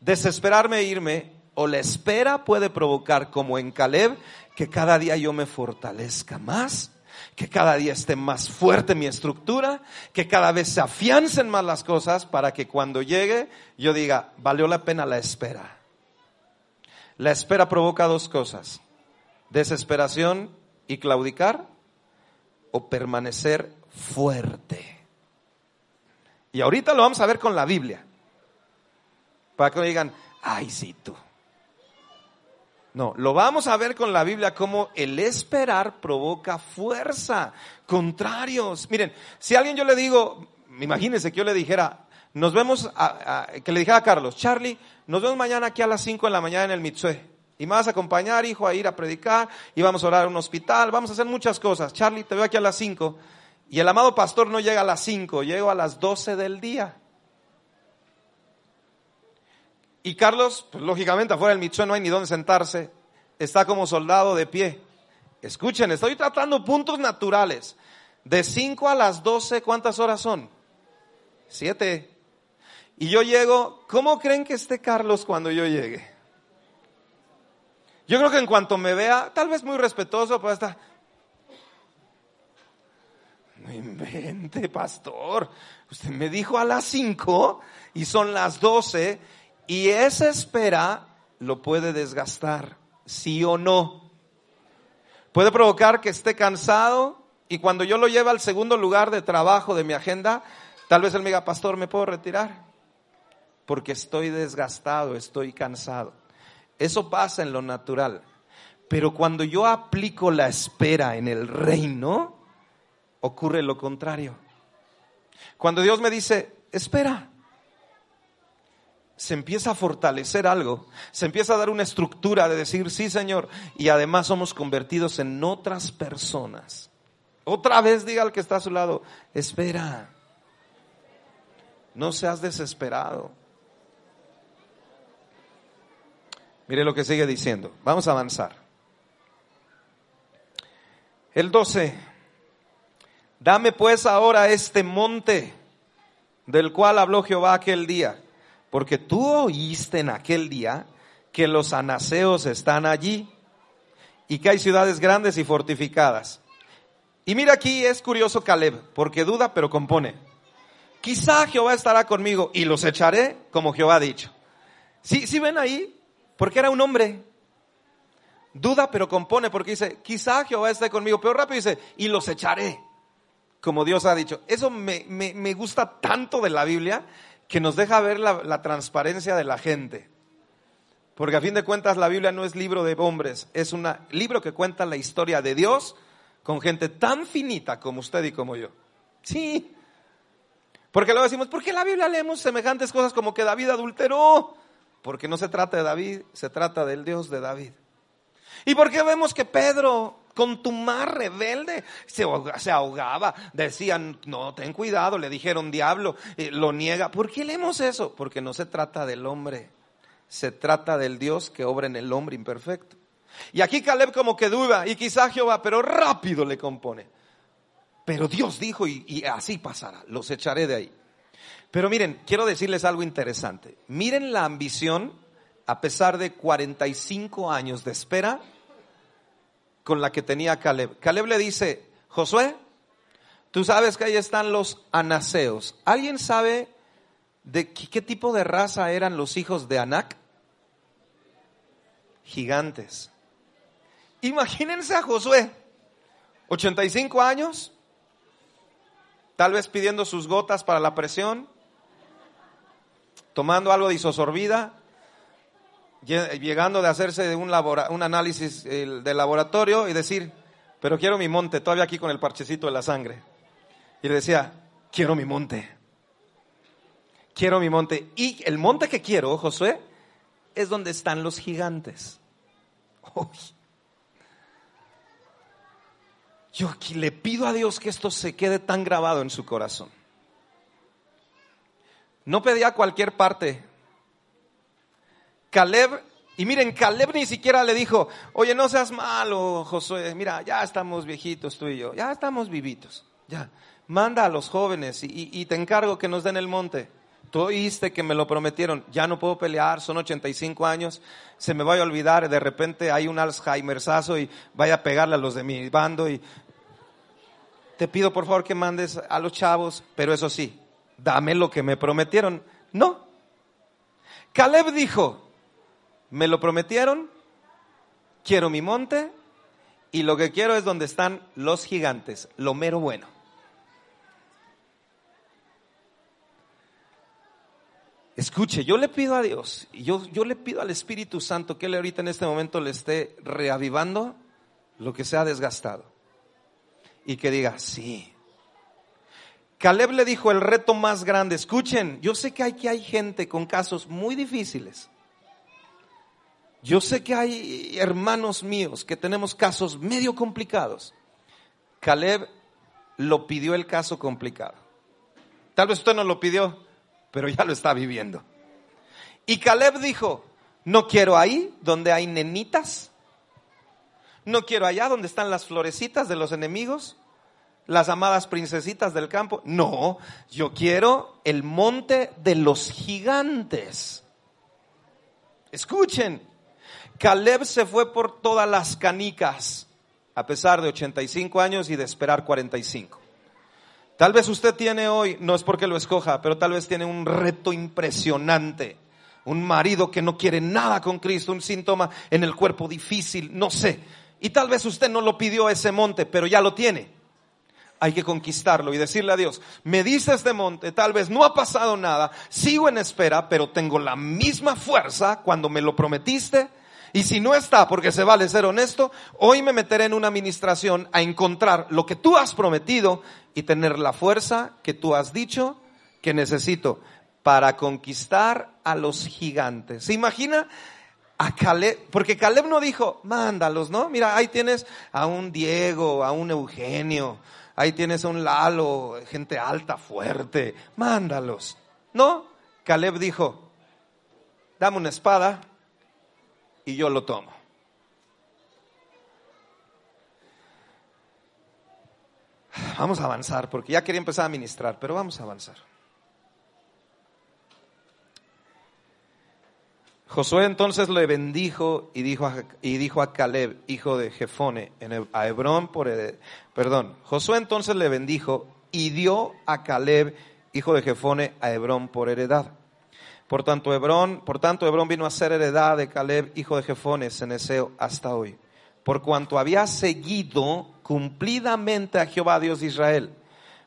A: Desesperarme e irme o la espera puede provocar, como en Caleb, que cada día yo me fortalezca más, que cada día esté más fuerte mi estructura, que cada vez se afiancen más las cosas para que cuando llegue yo diga, valió la pena la espera. La espera provoca dos cosas desesperación y claudicar o permanecer fuerte. Y ahorita lo vamos a ver con la Biblia. Para que digan, ay, sí, tú. No, lo vamos a ver con la Biblia como el esperar provoca fuerza, contrarios. Miren, si a alguien yo le digo, imagínense que yo le dijera, nos vemos, que le dijera a Carlos, Charlie, nos vemos mañana aquí a las 5 de la mañana en el Mitzue. Y me vas a acompañar, hijo, a ir a predicar, y vamos a orar en un hospital, vamos a hacer muchas cosas. Charlie, te veo aquí a las 5. Y el amado pastor no llega a las 5, llego a las 12 del día. Y Carlos, pues lógicamente afuera del Michoacán no hay ni dónde sentarse, está como soldado de pie. Escuchen, estoy tratando puntos naturales. De 5 a las 12, ¿cuántas horas son? Siete. Y yo llego, ¿cómo creen que esté Carlos cuando yo llegue? Yo creo que en cuanto me vea, tal vez muy respetuoso, pues está. No invente, pastor. Usted me dijo a las 5 y son las 12 y esa espera lo puede desgastar, sí o no. Puede provocar que esté cansado y cuando yo lo lleve al segundo lugar de trabajo de mi agenda, tal vez el mega pastor me puedo retirar porque estoy desgastado, estoy cansado. Eso pasa en lo natural. Pero cuando yo aplico la espera en el reino, ocurre lo contrario. Cuando Dios me dice, espera, se empieza a fortalecer algo, se empieza a dar una estructura de decir, sí Señor, y además somos convertidos en otras personas. Otra vez diga al que está a su lado, espera, no seas desesperado. Mire lo que sigue diciendo. Vamos a avanzar. El 12. Dame pues ahora este monte del cual habló Jehová aquel día, porque tú oíste en aquel día que los anaseos están allí y que hay ciudades grandes y fortificadas. Y mira aquí es curioso Caleb, porque duda pero compone. Quizá Jehová estará conmigo y los echaré como Jehová ha dicho. ¿Sí, ¿Sí ven ahí? Porque era un hombre. Duda, pero compone, porque dice, quizá Jehová esté conmigo. Pero rápido dice, y los echaré, como Dios ha dicho. Eso me, me, me gusta tanto de la Biblia que nos deja ver la, transparencia de la gente. Porque a fin de cuentas la Biblia no es libro de hombres, es un libro que cuenta la historia de Dios con gente tan finita como usted y como yo. Sí. Porque luego decimos, ¿por qué la Biblia leemos semejantes cosas como que David adulteró? Porque no se trata de David, se trata del Dios de David. ¿Y por qué vemos que Pedro, con tu mar rebelde, se, ahogaba? Decían, no, ten cuidado, le dijeron diablo, lo niega. ¿Por qué leemos eso? Porque no se trata del hombre, se trata del Dios que obra en el hombre imperfecto. Y aquí Caleb como que duda, y quizá Jehová, pero rápido le compone. Pero Dios dijo, y, y así pasará, los echaré de ahí. Pero miren, quiero decirles algo interesante. Miren la ambición, a pesar de 45 años de espera, con la que tenía Caleb. Caleb le dice, Josué, tú sabes que ahí están los anaseos. ¿Alguien sabe de qué tipo de raza eran los hijos de Anac? Gigantes. Imagínense a Josué, 85 años, tal vez pidiendo sus gotas para la presión, tomando algo de isosorbida, llegando de hacerse un, un análisis de laboratorio y decir, pero quiero mi monte, todavía aquí con el parchecito de la sangre. Y le decía, quiero mi monte, quiero mi monte. Y el monte que quiero, Josué, es donde están los gigantes. Yo aquí le pido a Dios que esto se quede tan grabado en su corazón. No pedía cualquier parte. Caleb, y miren, Caleb ni siquiera le dijo, oye, no seas malo, Josué, mira, ya estamos viejitos tú y yo, ya estamos vivitos, ya, manda a los jóvenes y, te encargo que nos den el monte. Tú oíste que me lo prometieron, ya no puedo pelear, son 85 años, se me vaya a olvidar, de repente hay un Alzheimersazo y vaya a pegarle a los de mi bando y te pido por favor que mandes a los chavos, pero eso sí, dame lo que me prometieron. No. Caleb dijo, me lo prometieron, quiero mi monte y lo que quiero es donde están los gigantes, lo mero bueno. Escuche, yo le pido a Dios, yo, yo le pido al Espíritu Santo que Él ahorita en este momento le esté reavivando lo que se ha desgastado. Y que diga, sí. Caleb le dijo el reto más grande, escuchen, yo sé que aquí hay gente con casos muy difíciles. Yo sé que hay hermanos míos que tenemos casos medio complicados. Caleb lo pidió el caso complicado. Tal vez usted no lo pidió, pero ya lo está viviendo. Y Caleb dijo, no quiero ahí donde hay nenitas, no quiero allá donde están las florecitas de los enemigos, las amadas princesitas del campo. No, yo quiero el monte de los gigantes. Escuchen, Caleb se fue por todas las canicas, a pesar de 85 años y de esperar 45. Tal vez usted tiene hoy, no es porque lo escoja, pero tal vez tiene un reto impresionante. Un marido que no quiere nada con Cristo, un síntoma en el cuerpo difícil, no sé. Y tal vez usted no lo pidió ese monte, pero ya lo tiene. Hay que conquistarlo y decirle a Dios, me dice este monte, tal vez no ha pasado nada, sigo en espera, pero tengo la misma fuerza cuando me lo prometiste y si no está, porque se vale ser honesto, hoy me meteré en una administración a encontrar lo que tú has prometido y tener la fuerza que tú has dicho que necesito para conquistar a los gigantes. ¿Se imagina? A Caleb, porque Caleb no dijo, mándalos, ¿no? Mira, ahí tienes a un Diego, a un Eugenio, ahí tienes a un Lalo, gente alta, fuerte, mándalos. No, Caleb dijo, dame una espada, y yo lo tomo. Vamos a avanzar, porque ya quería empezar a ministrar, pero vamos a avanzar. Josué entonces le bendijo y dijo a, y dijo a Caleb, hijo de Jefone, a Hebrón por perdón. Josué entonces le bendijo y dio a Caleb, hijo de Jefone, a Hebrón por heredad. Por tanto, Hebrón, por tanto, Hebrón vino a ser heredad de Caleb, hijo de Jefones, en Eseo, hasta hoy. Por cuanto había seguido cumplidamente a Jehová Dios de Israel.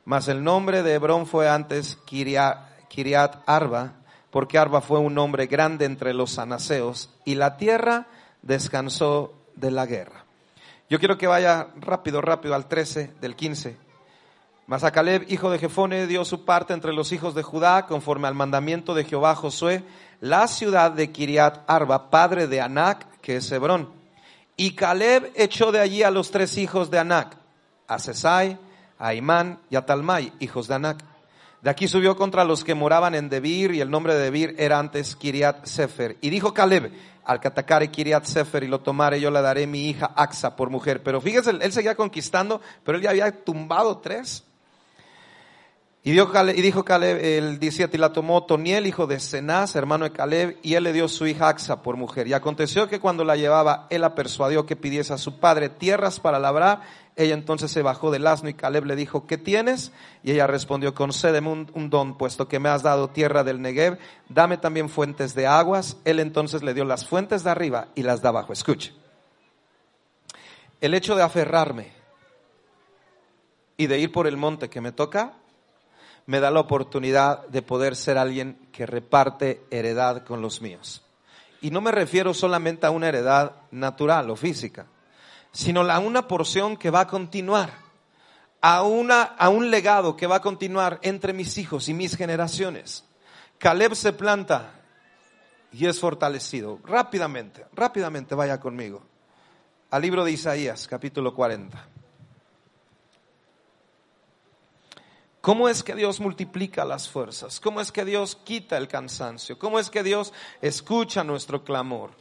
A: Mas el nombre de Hebrón fue antes Kiriat Arba, porque Arba fue un hombre grande entre los anaseos, y la tierra descansó de la guerra. Yo quiero que vaya rápido, rápido al 13 del 15. Mas a Caleb, hijo de Jefone, dio su parte entre los hijos de Judá, conforme al mandamiento de Jehová Josué, la ciudad de Kiriat Arba, padre de Anac, que es Hebrón. Y Caleb echó de allí a los tres hijos de Anac, a Sesai, a Imán y a Talmai, hijos de Anac. De aquí subió contra los que moraban en Debir, y el nombre de Debir era antes Kiriat Sefer. Y dijo Caleb, al que atacare Kiriat Sefer y lo tomare, yo le daré mi hija Axa por mujer. Pero fíjese, él seguía conquistando, pero él ya había tumbado tres. Y, dijo Caleb, el 17, y la tomó Toniel, hijo de Cenaz, hermano de Caleb, y él le dio su hija Axa por mujer. Y aconteció que cuando la llevaba, él la persuadió que pidiese a su padre tierras para labrar. Ella entonces se bajó del asno y Caleb le dijo, ¿qué tienes? Y ella respondió, concédeme un, un don, puesto que me has dado tierra del Negev, dame también fuentes de aguas. Él entonces le dio las fuentes de arriba y las da abajo. Escuche. El hecho de aferrarme y de ir por el monte que me toca, me da la oportunidad de poder ser alguien que reparte heredad con los míos. Y no me refiero solamente a una heredad natural o física, sino a una porción que va a continuar, a, una, a un legado que va a continuar entre mis hijos y mis generaciones. Caleb se planta y es fortalecido. Rápidamente, rápidamente vaya conmigo al libro de Isaías, capítulo 40. ¿Cómo es que Dios multiplica las fuerzas? ¿Cómo es que Dios quita el cansancio? ¿Cómo es que Dios escucha nuestro clamor?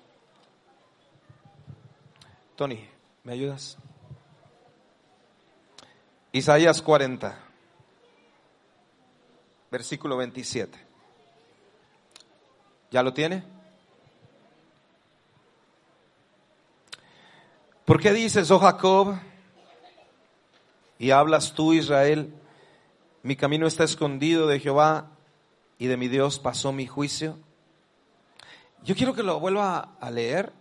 A: Tony, ¿me ayudas? Isaías 40, versículo 27. ¿Ya lo tiene? ¿Por qué dices, oh Jacob, y hablas tú, Israel? Mi camino está escondido de Jehová y de mi Dios pasó mi juicio. Yo quiero que lo vuelva a leer.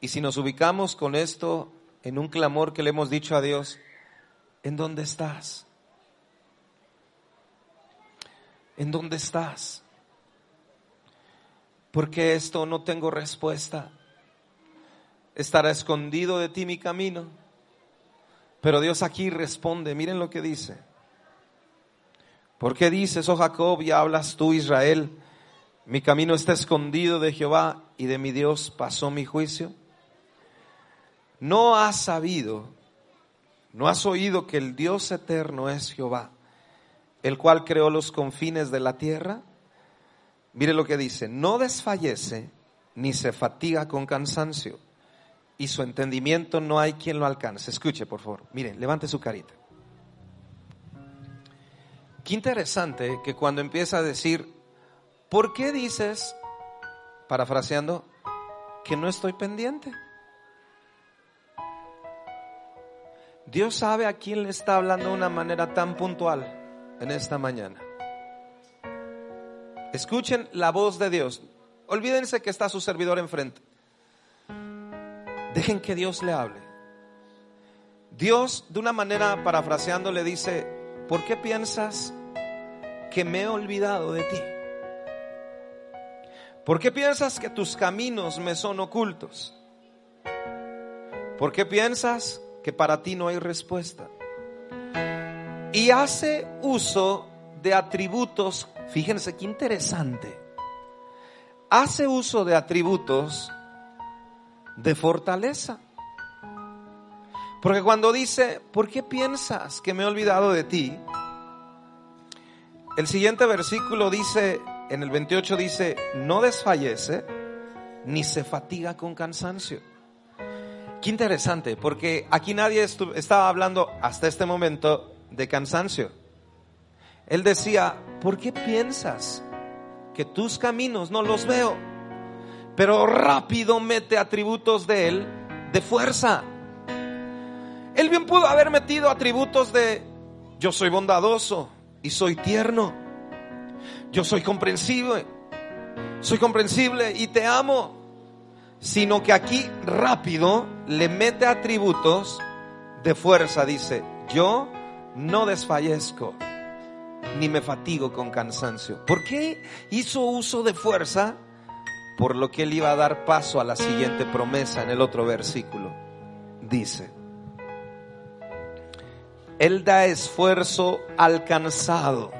A: Y si nos ubicamos con esto en un clamor que le hemos dicho a Dios, ¿en dónde estás? ¿En dónde estás? Porque esto no tengo respuesta. Estará escondido de ti mi camino. Pero Dios aquí responde, miren lo que dice. ¿Por qué dices, oh Jacob, y hablas tú, Israel? Mi camino está escondido de Jehová y de mi Dios pasó mi juicio. No has sabido, no has oído que el Dios eterno es Jehová, el cual creó los confines de la tierra. Mire lo que dice, no desfallece ni se fatiga con cansancio y su entendimiento no hay quien lo alcance. Escuche, por favor. Mire, levante su carita. Qué interesante que cuando empieza a decir, ¿por qué dices, parafraseando, que no estoy pendiente? Dios sabe a quién le está hablando de una manera tan puntual en esta mañana. Escuchen la voz de Dios. Olvídense que está su servidor enfrente. Dejen que Dios le hable. Dios, de una manera parafraseando, le dice, ¿por qué piensas que me he olvidado de ti? ¿Por qué piensas que tus caminos me son ocultos? ¿Por qué piensas que para ti no hay respuesta? Y hace uso de atributos, fíjense qué interesante, hace uso de atributos de fortaleza. Porque cuando dice, ¿por qué piensas que me he olvidado de ti? El siguiente versículo dice, en el 28 dice, no desfallece ni se fatiga con cansancio. Qué interesante, porque aquí nadie estaba hablando hasta este momento de cansancio. Él decía, ¿por qué piensas que tus caminos no los veo? Pero rápido mete atributos de él de fuerza. Él bien pudo haber metido atributos de yo soy bondadoso y soy tierno. yo soy comprensible, soy comprensible y te amo, sino que aquí rápido le mete atributos de fuerza, dice, yo no desfallezco ni me fatigo con cansancio. ¿Por qué hizo uso de fuerza? Por lo que él iba a dar paso a la siguiente promesa en el otro versículo. Dice, él da esfuerzo alcanzado.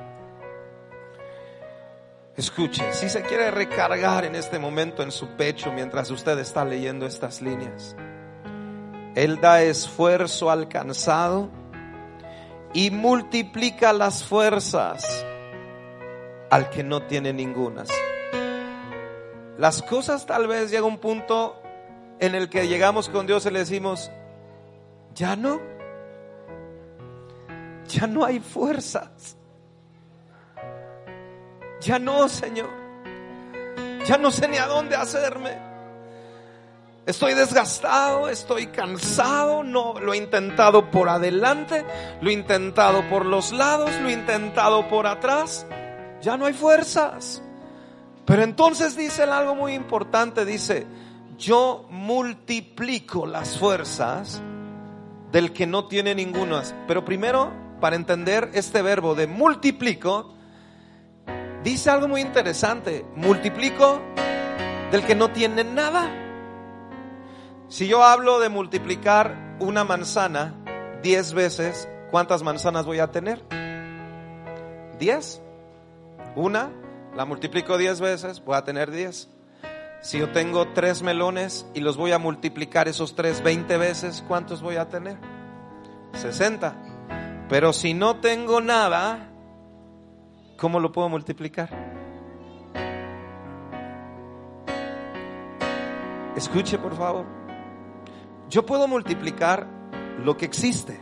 A: Escuche, si se quiere recargar en este momento en su pecho mientras usted está leyendo estas líneas, Él da esfuerzo alcanzado y multiplica las fuerzas al que no tiene ningunas. Las cosas tal vez llega un punto en el que llegamos con Dios y le decimos, ya no, ya no hay fuerzas. Ya no, Señor. Ya no sé ni a dónde hacerme. Estoy desgastado, estoy cansado, no lo he intentado por adelante, lo he intentado por los lados, lo he intentado por atrás. Ya no hay fuerzas. Pero entonces dice algo muy importante, dice, yo multiplico las fuerzas del que no tiene ningunas. Pero primero, para entender este verbo de multiplico, dice algo muy interesante, multiplico del que no tiene nada. Si yo hablo de multiplicar una manzana diez veces, ¿cuántas manzanas voy a tener? ¿Diez? Una, la multiplico diez veces, voy a tener diez. Si yo tengo tres melones y los voy a multiplicar esos tres veinte veces, ¿cuántos voy a tener? Sesenta. Pero si no tengo nada, ¿cómo lo puedo multiplicar? Escuche por favor. Yo puedo multiplicar lo que existe.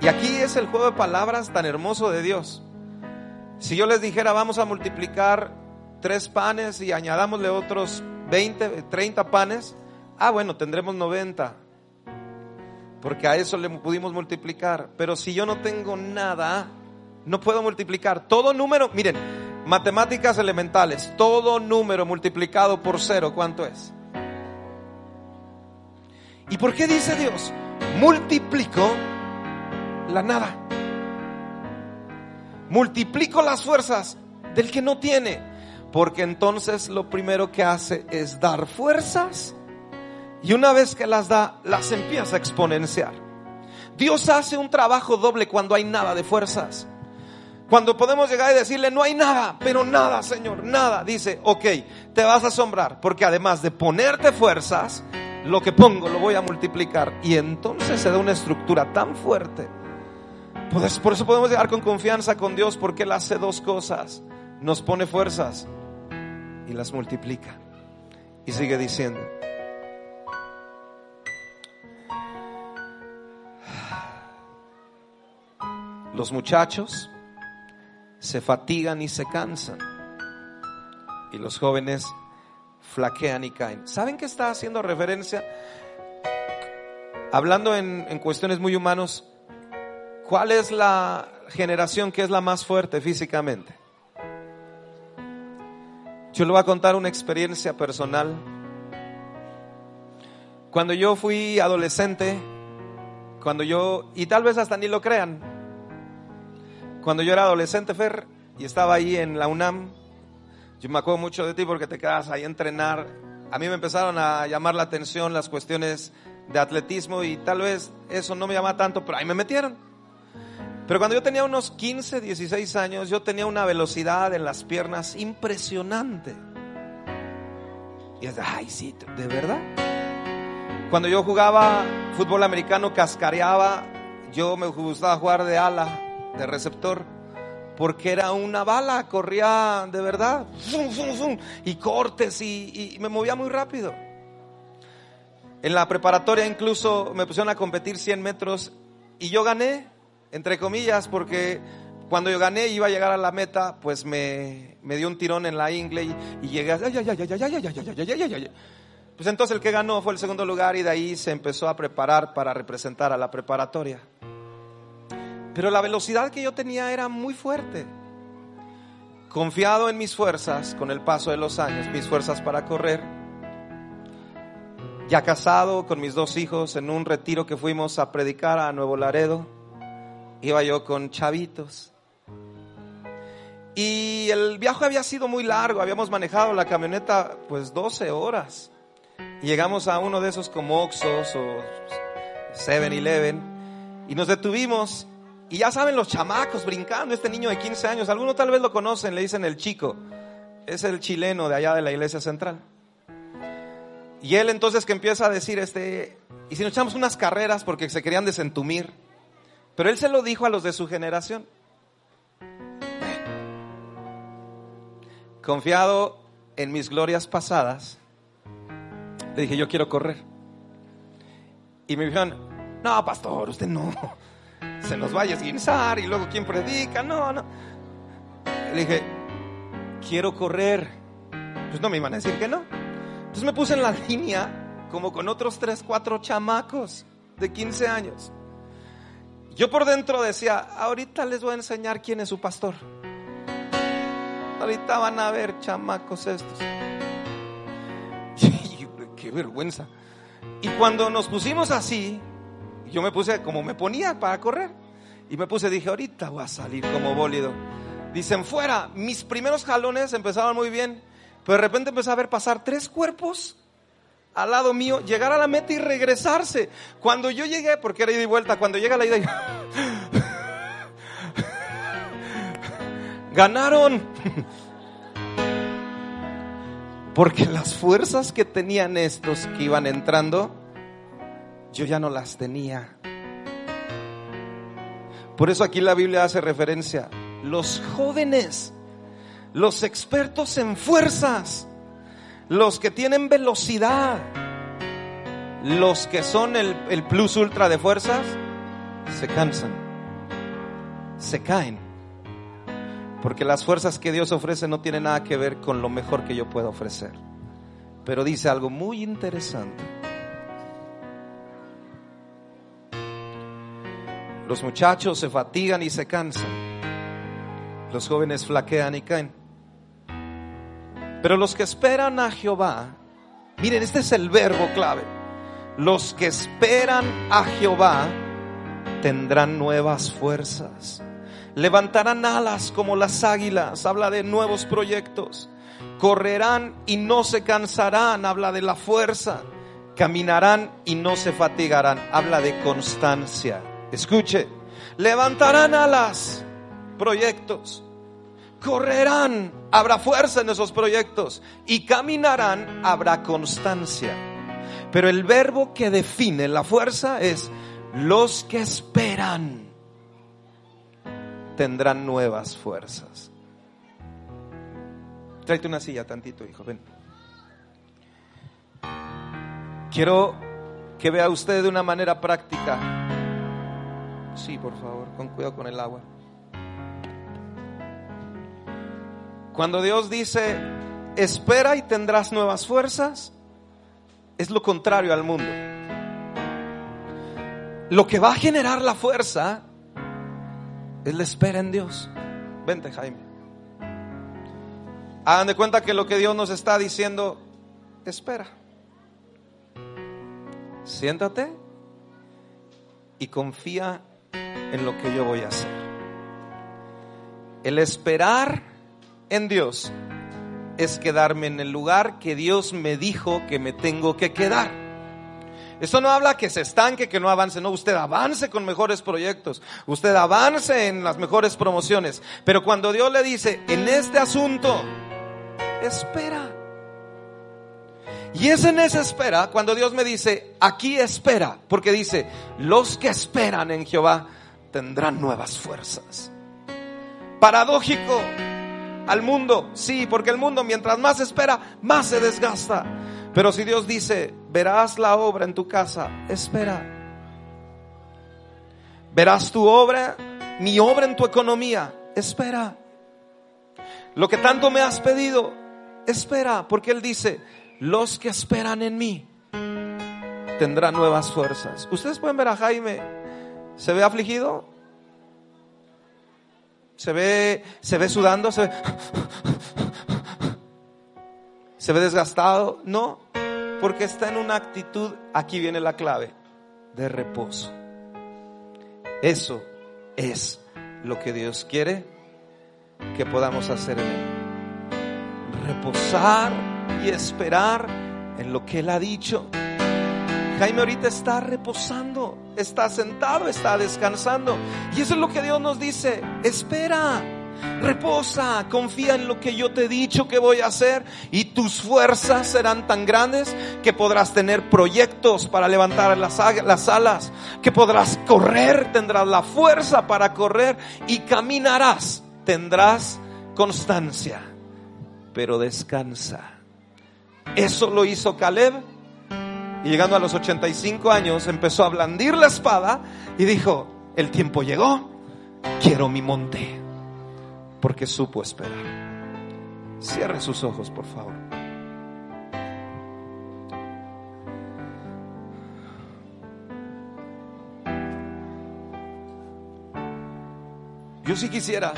A: Y aquí es el juego de palabras tan hermoso de Dios. Si yo les dijera, vamos a multiplicar tres panes y añadámosle otros 20, 30 panes, ah, bueno, tendremos 90. Porque a eso le pudimos multiplicar. Pero si yo no tengo nada, no puedo multiplicar. Todo número, miren, matemáticas elementales, todo número multiplicado por cero, ¿cuánto es? ¿Y por qué dice Dios? Multiplico la nada. Multiplico las fuerzas del que no tiene. Porque entonces lo primero que hace es dar fuerzas. Y una vez que las da, las empieza a exponenciar. Dios hace un trabajo doble cuando hay nada de fuerzas. Cuando podemos llegar y decirle, no hay nada, pero nada, Señor, nada. Dice, ok, te vas a asombrar, porque además de ponerte fuerzas, lo que pongo lo voy a multiplicar. Y entonces se da una estructura tan fuerte. Por eso podemos llegar con confianza con Dios porque Él hace dos cosas. Nos pone fuerzas y las multiplica. Y sigue diciendo. Los muchachos se fatigan y se cansan. Y los jóvenes flaquean y caen. ¿Saben qué está haciendo referencia? Hablando en, en cuestiones muy humanos, ¿cuál es la generación que es la más fuerte físicamente? Yo le voy a contar una experiencia personal. Cuando yo fui adolescente, cuando yo, y tal vez hasta ni lo crean, cuando yo era adolescente, Fer, y estaba ahí en la UNAM, yo me acuerdo mucho de ti porque te quedas ahí a entrenar. A mí me empezaron a llamar la atención las cuestiones de atletismo y tal vez eso no me llama tanto, pero ahí me metieron. Pero cuando yo tenía unos 15, 16 años, yo tenía una velocidad en las piernas impresionante. Y es de, ay, sí, de verdad. Cuando yo jugaba fútbol americano, cascareaba, yo me gustaba jugar de ala, de receptor porque era una bala, corría de verdad, y cortes, y, me movía muy rápido. En la preparatoria incluso me pusieron a competir 100 metros y yo gané, entre comillas, porque cuando yo gané iba a llegar a la meta, pues me, me dio un tirón en la ingle y, llegué, pues entonces el que ganó fue el segundo lugar y de ahí se empezó a preparar para representar a la preparatoria. Pero la velocidad que yo tenía era muy fuerte. confiado en mis fuerzas con el paso de los años, mis fuerzas para correr, ya casado con mis dos hijos en un retiro que fuimos a predicar a Nuevo Laredo, iba yo con chavitos. Y el viaje había sido muy largo, habíamos manejado la camioneta pues 12 horas. Y llegamos a uno de esos como Oxos o 7-Eleven y nos detuvimos y ya saben los chamacos brincando, este niño de 15 años, algunos tal vez lo conocen, le dicen el chico, es el chileno de allá de la iglesia central. Y él entonces que empieza a decir, este, y si nos echamos unas carreras porque se querían desentumir, pero él se lo dijo a los de su generación. Confiado en mis glorias pasadas, le dije, yo quiero correr. Y me dijeron, no, pastor, usted no. Se nos va a esguinzar y luego quién predica. No, no. Le dije, quiero correr. Pues no me iban a decir que no. Entonces me puse en la línea como con otros tres, cuatro chamacos de 15 años. Yo por dentro decía, ahorita les voy a enseñar quién es su pastor. Ahorita van a ver chamacos estos. Qué vergüenza. Y cuando nos pusimos así, yo me puse como me ponía para correr. Y me puse, dije, ahorita voy a salir como bólido. Dicen, fuera. Mis primeros jalones empezaban muy bien. Pero de repente empecé a ver pasar tres cuerpos al lado mío, llegar a la meta y regresarse. Cuando yo llegué, porque era ida y vuelta, cuando llega la ida y... Ganaron. Porque las fuerzas que tenían estos que iban entrando, yo ya no las tenía. Por eso aquí la Biblia hace referencia. Los jóvenes, los expertos en fuerzas, los que tienen velocidad, los que son el, el plus ultra de fuerzas, se cansan, se caen. Porque las fuerzas que Dios ofrece no tienen nada que ver con lo mejor que yo pueda ofrecer. Pero dice algo muy interesante. Los muchachos se fatigan y se cansan. Los jóvenes flaquean y caen. Pero los que esperan a Jehová, miren, este es el verbo clave. Los que esperan a Jehová tendrán nuevas fuerzas. Levantarán alas como las águilas. Habla de nuevos proyectos. Correrán y no se cansarán. Habla de la fuerza. Caminarán y no se fatigarán. Habla de constancia. Escuche. Levantarán alas. Proyectos. Correrán. Habrá fuerza en esos proyectos. Y caminarán. Habrá constancia. Pero el verbo que define la fuerza es los que esperan tendrán nuevas fuerzas. Tráete una silla tantito, hijo, ven. Quiero que vea usted de una manera práctica. Sí, por favor, con cuidado con el agua. Cuando Dios dice, espera y tendrás nuevas fuerzas, es lo contrario al mundo. Lo que va a generar la fuerza es la espera en Dios. Vente, Jaime. Hagan de cuenta que lo que Dios nos está diciendo, espera. Siéntate y confía en lo que yo voy a hacer. El esperar en Dios es quedarme en el lugar que Dios me dijo que me tengo que quedar. Esto no habla que se estanque, que no avance, no, usted avance con mejores proyectos, usted avance en las mejores promociones, pero cuando Dios le dice, en este asunto, espera. Y es en esa espera cuando Dios me dice, aquí espera, porque dice, los que esperan en Jehová tendrán nuevas fuerzas. Paradójico al mundo, sí, porque el mundo mientras más espera, más se desgasta. Pero si Dios dice, verás la obra en tu casa, espera. Verás tu obra, mi obra en tu economía, espera. Lo que tanto me has pedido, espera, porque Él dice, los que esperan en mí tendrán nuevas fuerzas. Ustedes pueden ver a Jaime, ¿se ve afligido? se ve, se ve sudando, se ve, se ve desgastado. No, porque está en una actitud, aquí viene la clave, de reposo. Eso es lo que Dios quiere que podamos hacer en Él. Reposar y esperar en lo que Él ha dicho. Jaime ahorita está reposando, está sentado, está descansando. Y eso es lo que Dios nos dice. Espera, reposa, confía en lo que yo te he dicho que voy a hacer. Y tus fuerzas serán tan grandes que podrás tener proyectos para levantar las, las alas, que podrás correr, tendrás la fuerza para correr y caminarás, tendrás constancia. Pero descansa. Eso lo hizo Caleb y llegando a los 85 años empezó a blandir la espada y dijo, el tiempo llegó, quiero mi monte, porque supo esperar. Cierre sus ojos, por favor. Yo sí quisiera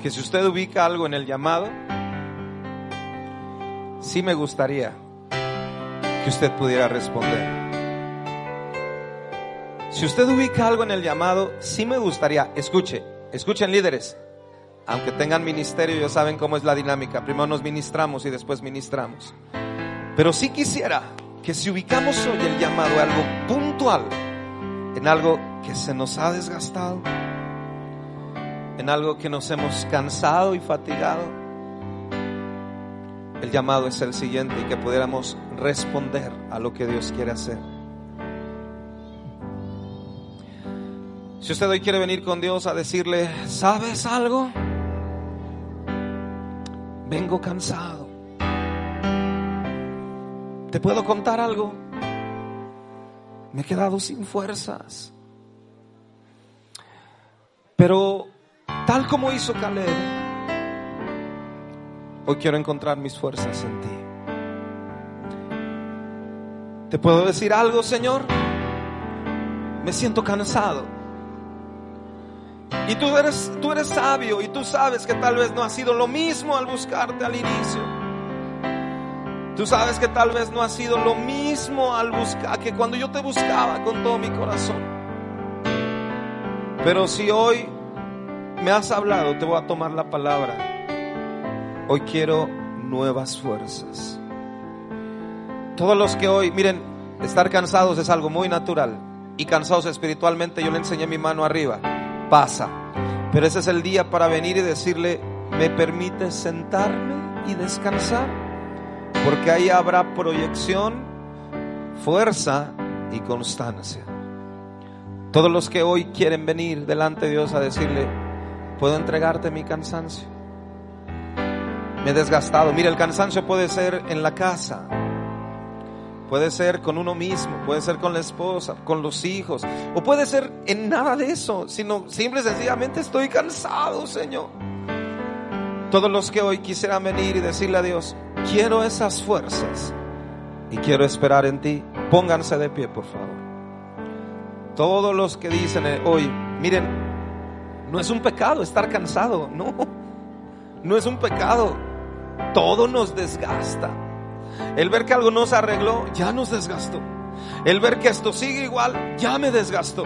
A: que si usted ubica algo en el llamado, sí me gustaría que usted pudiera responder. Si usted ubica algo en el llamado, sí me gustaría, escuche, escuchen líderes, aunque tengan ministerio, ya saben cómo es la dinámica, primero nos ministramos y después ministramos. Pero sí quisiera que si ubicamos hoy el llamado algo puntual, en algo que se nos ha desgastado, en algo que nos hemos cansado y fatigado, el llamado es el siguiente y que pudiéramos responder a lo que Dios quiere hacer. Si usted hoy quiere venir con Dios a decirle, ¿sabes algo? Vengo cansado. ¿Te puedo contar algo? Me he quedado sin fuerzas. Pero tal como hizo Caleb, Hoy quiero encontrar mis fuerzas en ti. ¿Te puedo decir algo, Señor? Me siento cansado. Y tú eres, tú eres sabio y tú sabes que tal vez no ha sido lo mismo al buscarte al inicio. Tú sabes que tal vez no ha sido lo mismo al buscar que cuando yo te buscaba con todo mi corazón. Pero si hoy me has hablado, te voy a tomar la palabra Hoy quiero nuevas fuerzas. Todos los que hoy, miren, estar cansados es algo muy natural. Y cansados espiritualmente, yo le enseñé mi mano arriba. Pasa. Pero ese es el día para venir y decirle, ¿me permite sentarme y descansar? Porque ahí habrá proyección, fuerza y constancia. Todos los que hoy quieren venir delante de Dios a decirle, ¿puedo entregarte mi cansancio? Me he desgastado. Mira, el cansancio puede ser en la casa, puede ser con uno mismo, puede ser con la esposa, con los hijos, o puede ser en nada de eso, sino simple y sencillamente estoy cansado, Señor. Todos los que hoy quisieran venir y decirle a Dios, quiero esas fuerzas y quiero esperar en ti, pónganse de pie, por favor. Todos los que dicen hoy, miren, no es un pecado estar cansado, no, no es un pecado todo nos desgasta. El ver que algo no se arregló, ya nos desgastó. El ver que esto sigue igual, ya me desgastó.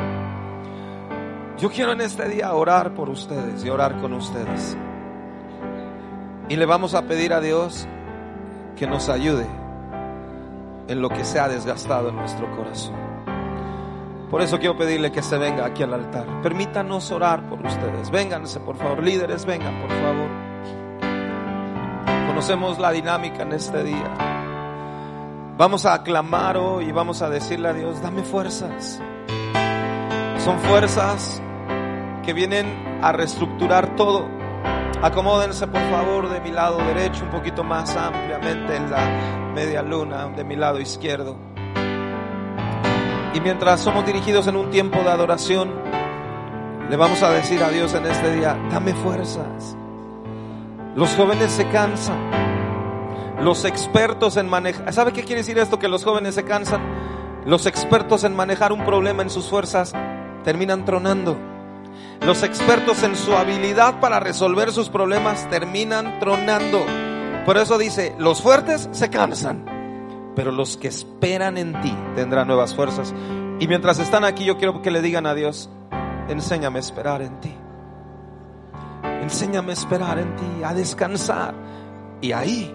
A: Yo quiero en este día orar por ustedes y orar con ustedes. Y le vamos a pedir a Dios que nos ayude en lo que se ha desgastado en nuestro corazón. Por eso quiero pedirle que se venga aquí al altar. Permítanos orar por ustedes. Vénganse, por favor. Líderes, vengan, por favor. Conocemos la dinámica en este día. Vamos a aclamar hoy y vamos a decirle a Dios, dame fuerzas. Son fuerzas que vienen a reestructurar todo. Acomódense por favor de mi lado derecho un poquito más ampliamente en la media luna de mi lado izquierdo. Y mientras somos dirigidos en un tiempo de adoración, le vamos a decir a Dios en este día, dame fuerzas. Los jóvenes se cansan. Los expertos en manejar... ¿Sabe qué quiere decir esto? Que los jóvenes se cansan. Los expertos en manejar un problema en sus fuerzas terminan tronando. Los expertos en su habilidad para resolver sus problemas terminan tronando. Por eso dice, los fuertes se cansan, pero los que esperan en ti tendrán nuevas fuerzas. Y mientras están aquí, yo quiero que le digan a Dios, enséñame a esperar en ti. Enséñame a esperar en ti, a descansar. Y ahí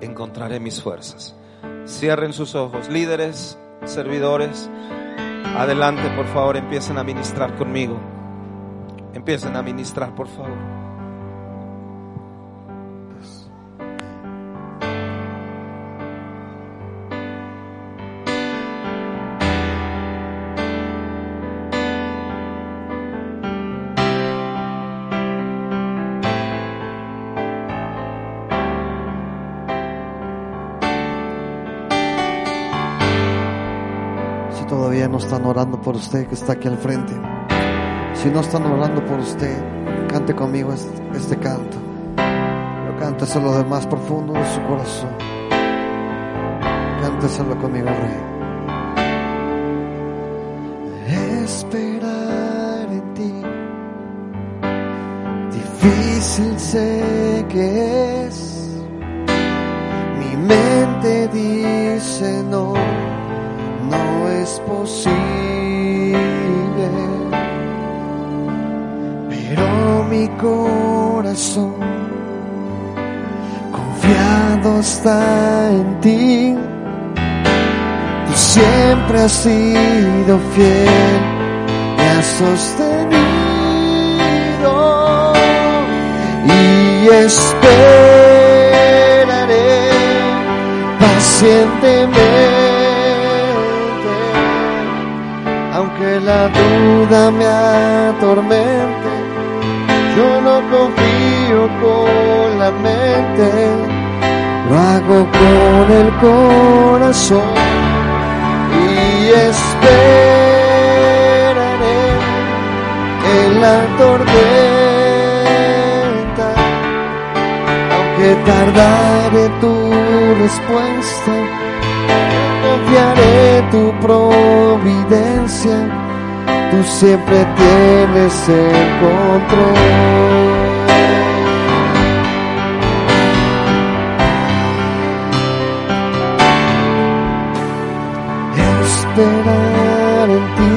A: encontraré mis fuerzas. Cierren sus ojos, líderes, servidores. Adelante, por favor, empiecen a ministrar conmigo. Empiecen a ministrar, por favor.
B: Por usted que está aquí al frente. Si no están orando por usted, cante conmigo este, este canto. Pero cánteselo de más profundo de su corazón. Cánteselo conmigo, Rey. Esperar en ti. Difícil sé que es. Mi mente dice no no es posible. Mi corazón. Confiado está en ti. Tú siempre has sido fiel, me has sostenido. Y esperaré pacientemente. La duda me atormente, yo no confío con la mente, lo hago con el corazón y esperaré en la tormenta, aunque tardaré tu respuesta, confiaré tu providencia tú siempre tienes el control. Esperar en ti,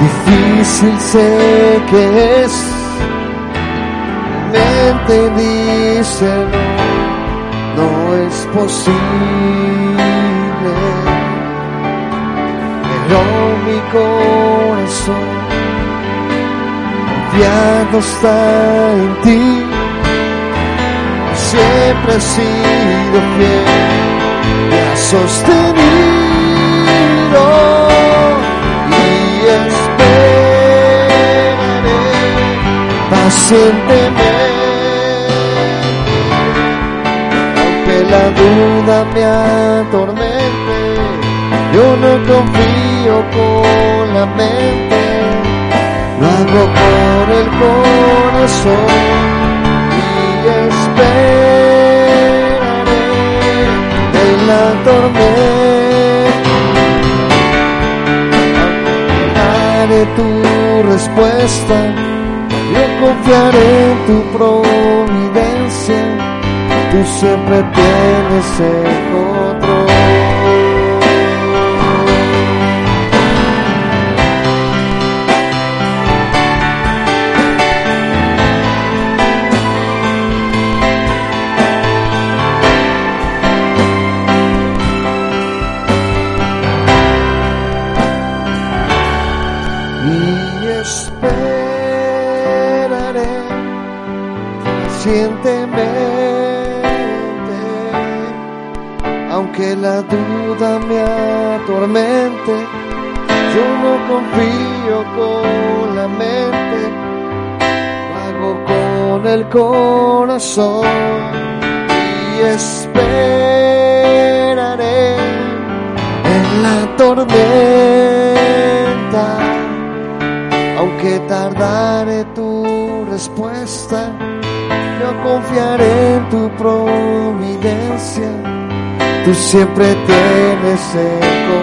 B: difícil sé que es. Mente dice no, no es posible corazón confiado está en ti. Siempre he sido fiel, me has sostenido y esperaré pacientemente. Aunque la duda me atormente, yo no confío con la mente, lo hago con el corazón y esperaré en la tormenta. Daré tu respuesta, yo confiaré en tu providencia, tú siempre tienes el control. Confío con la mente, hago con el corazón y esperaré en la tormenta, aunque tardaré tu respuesta, yo confiaré en tu providencia tú siempre tienes el control.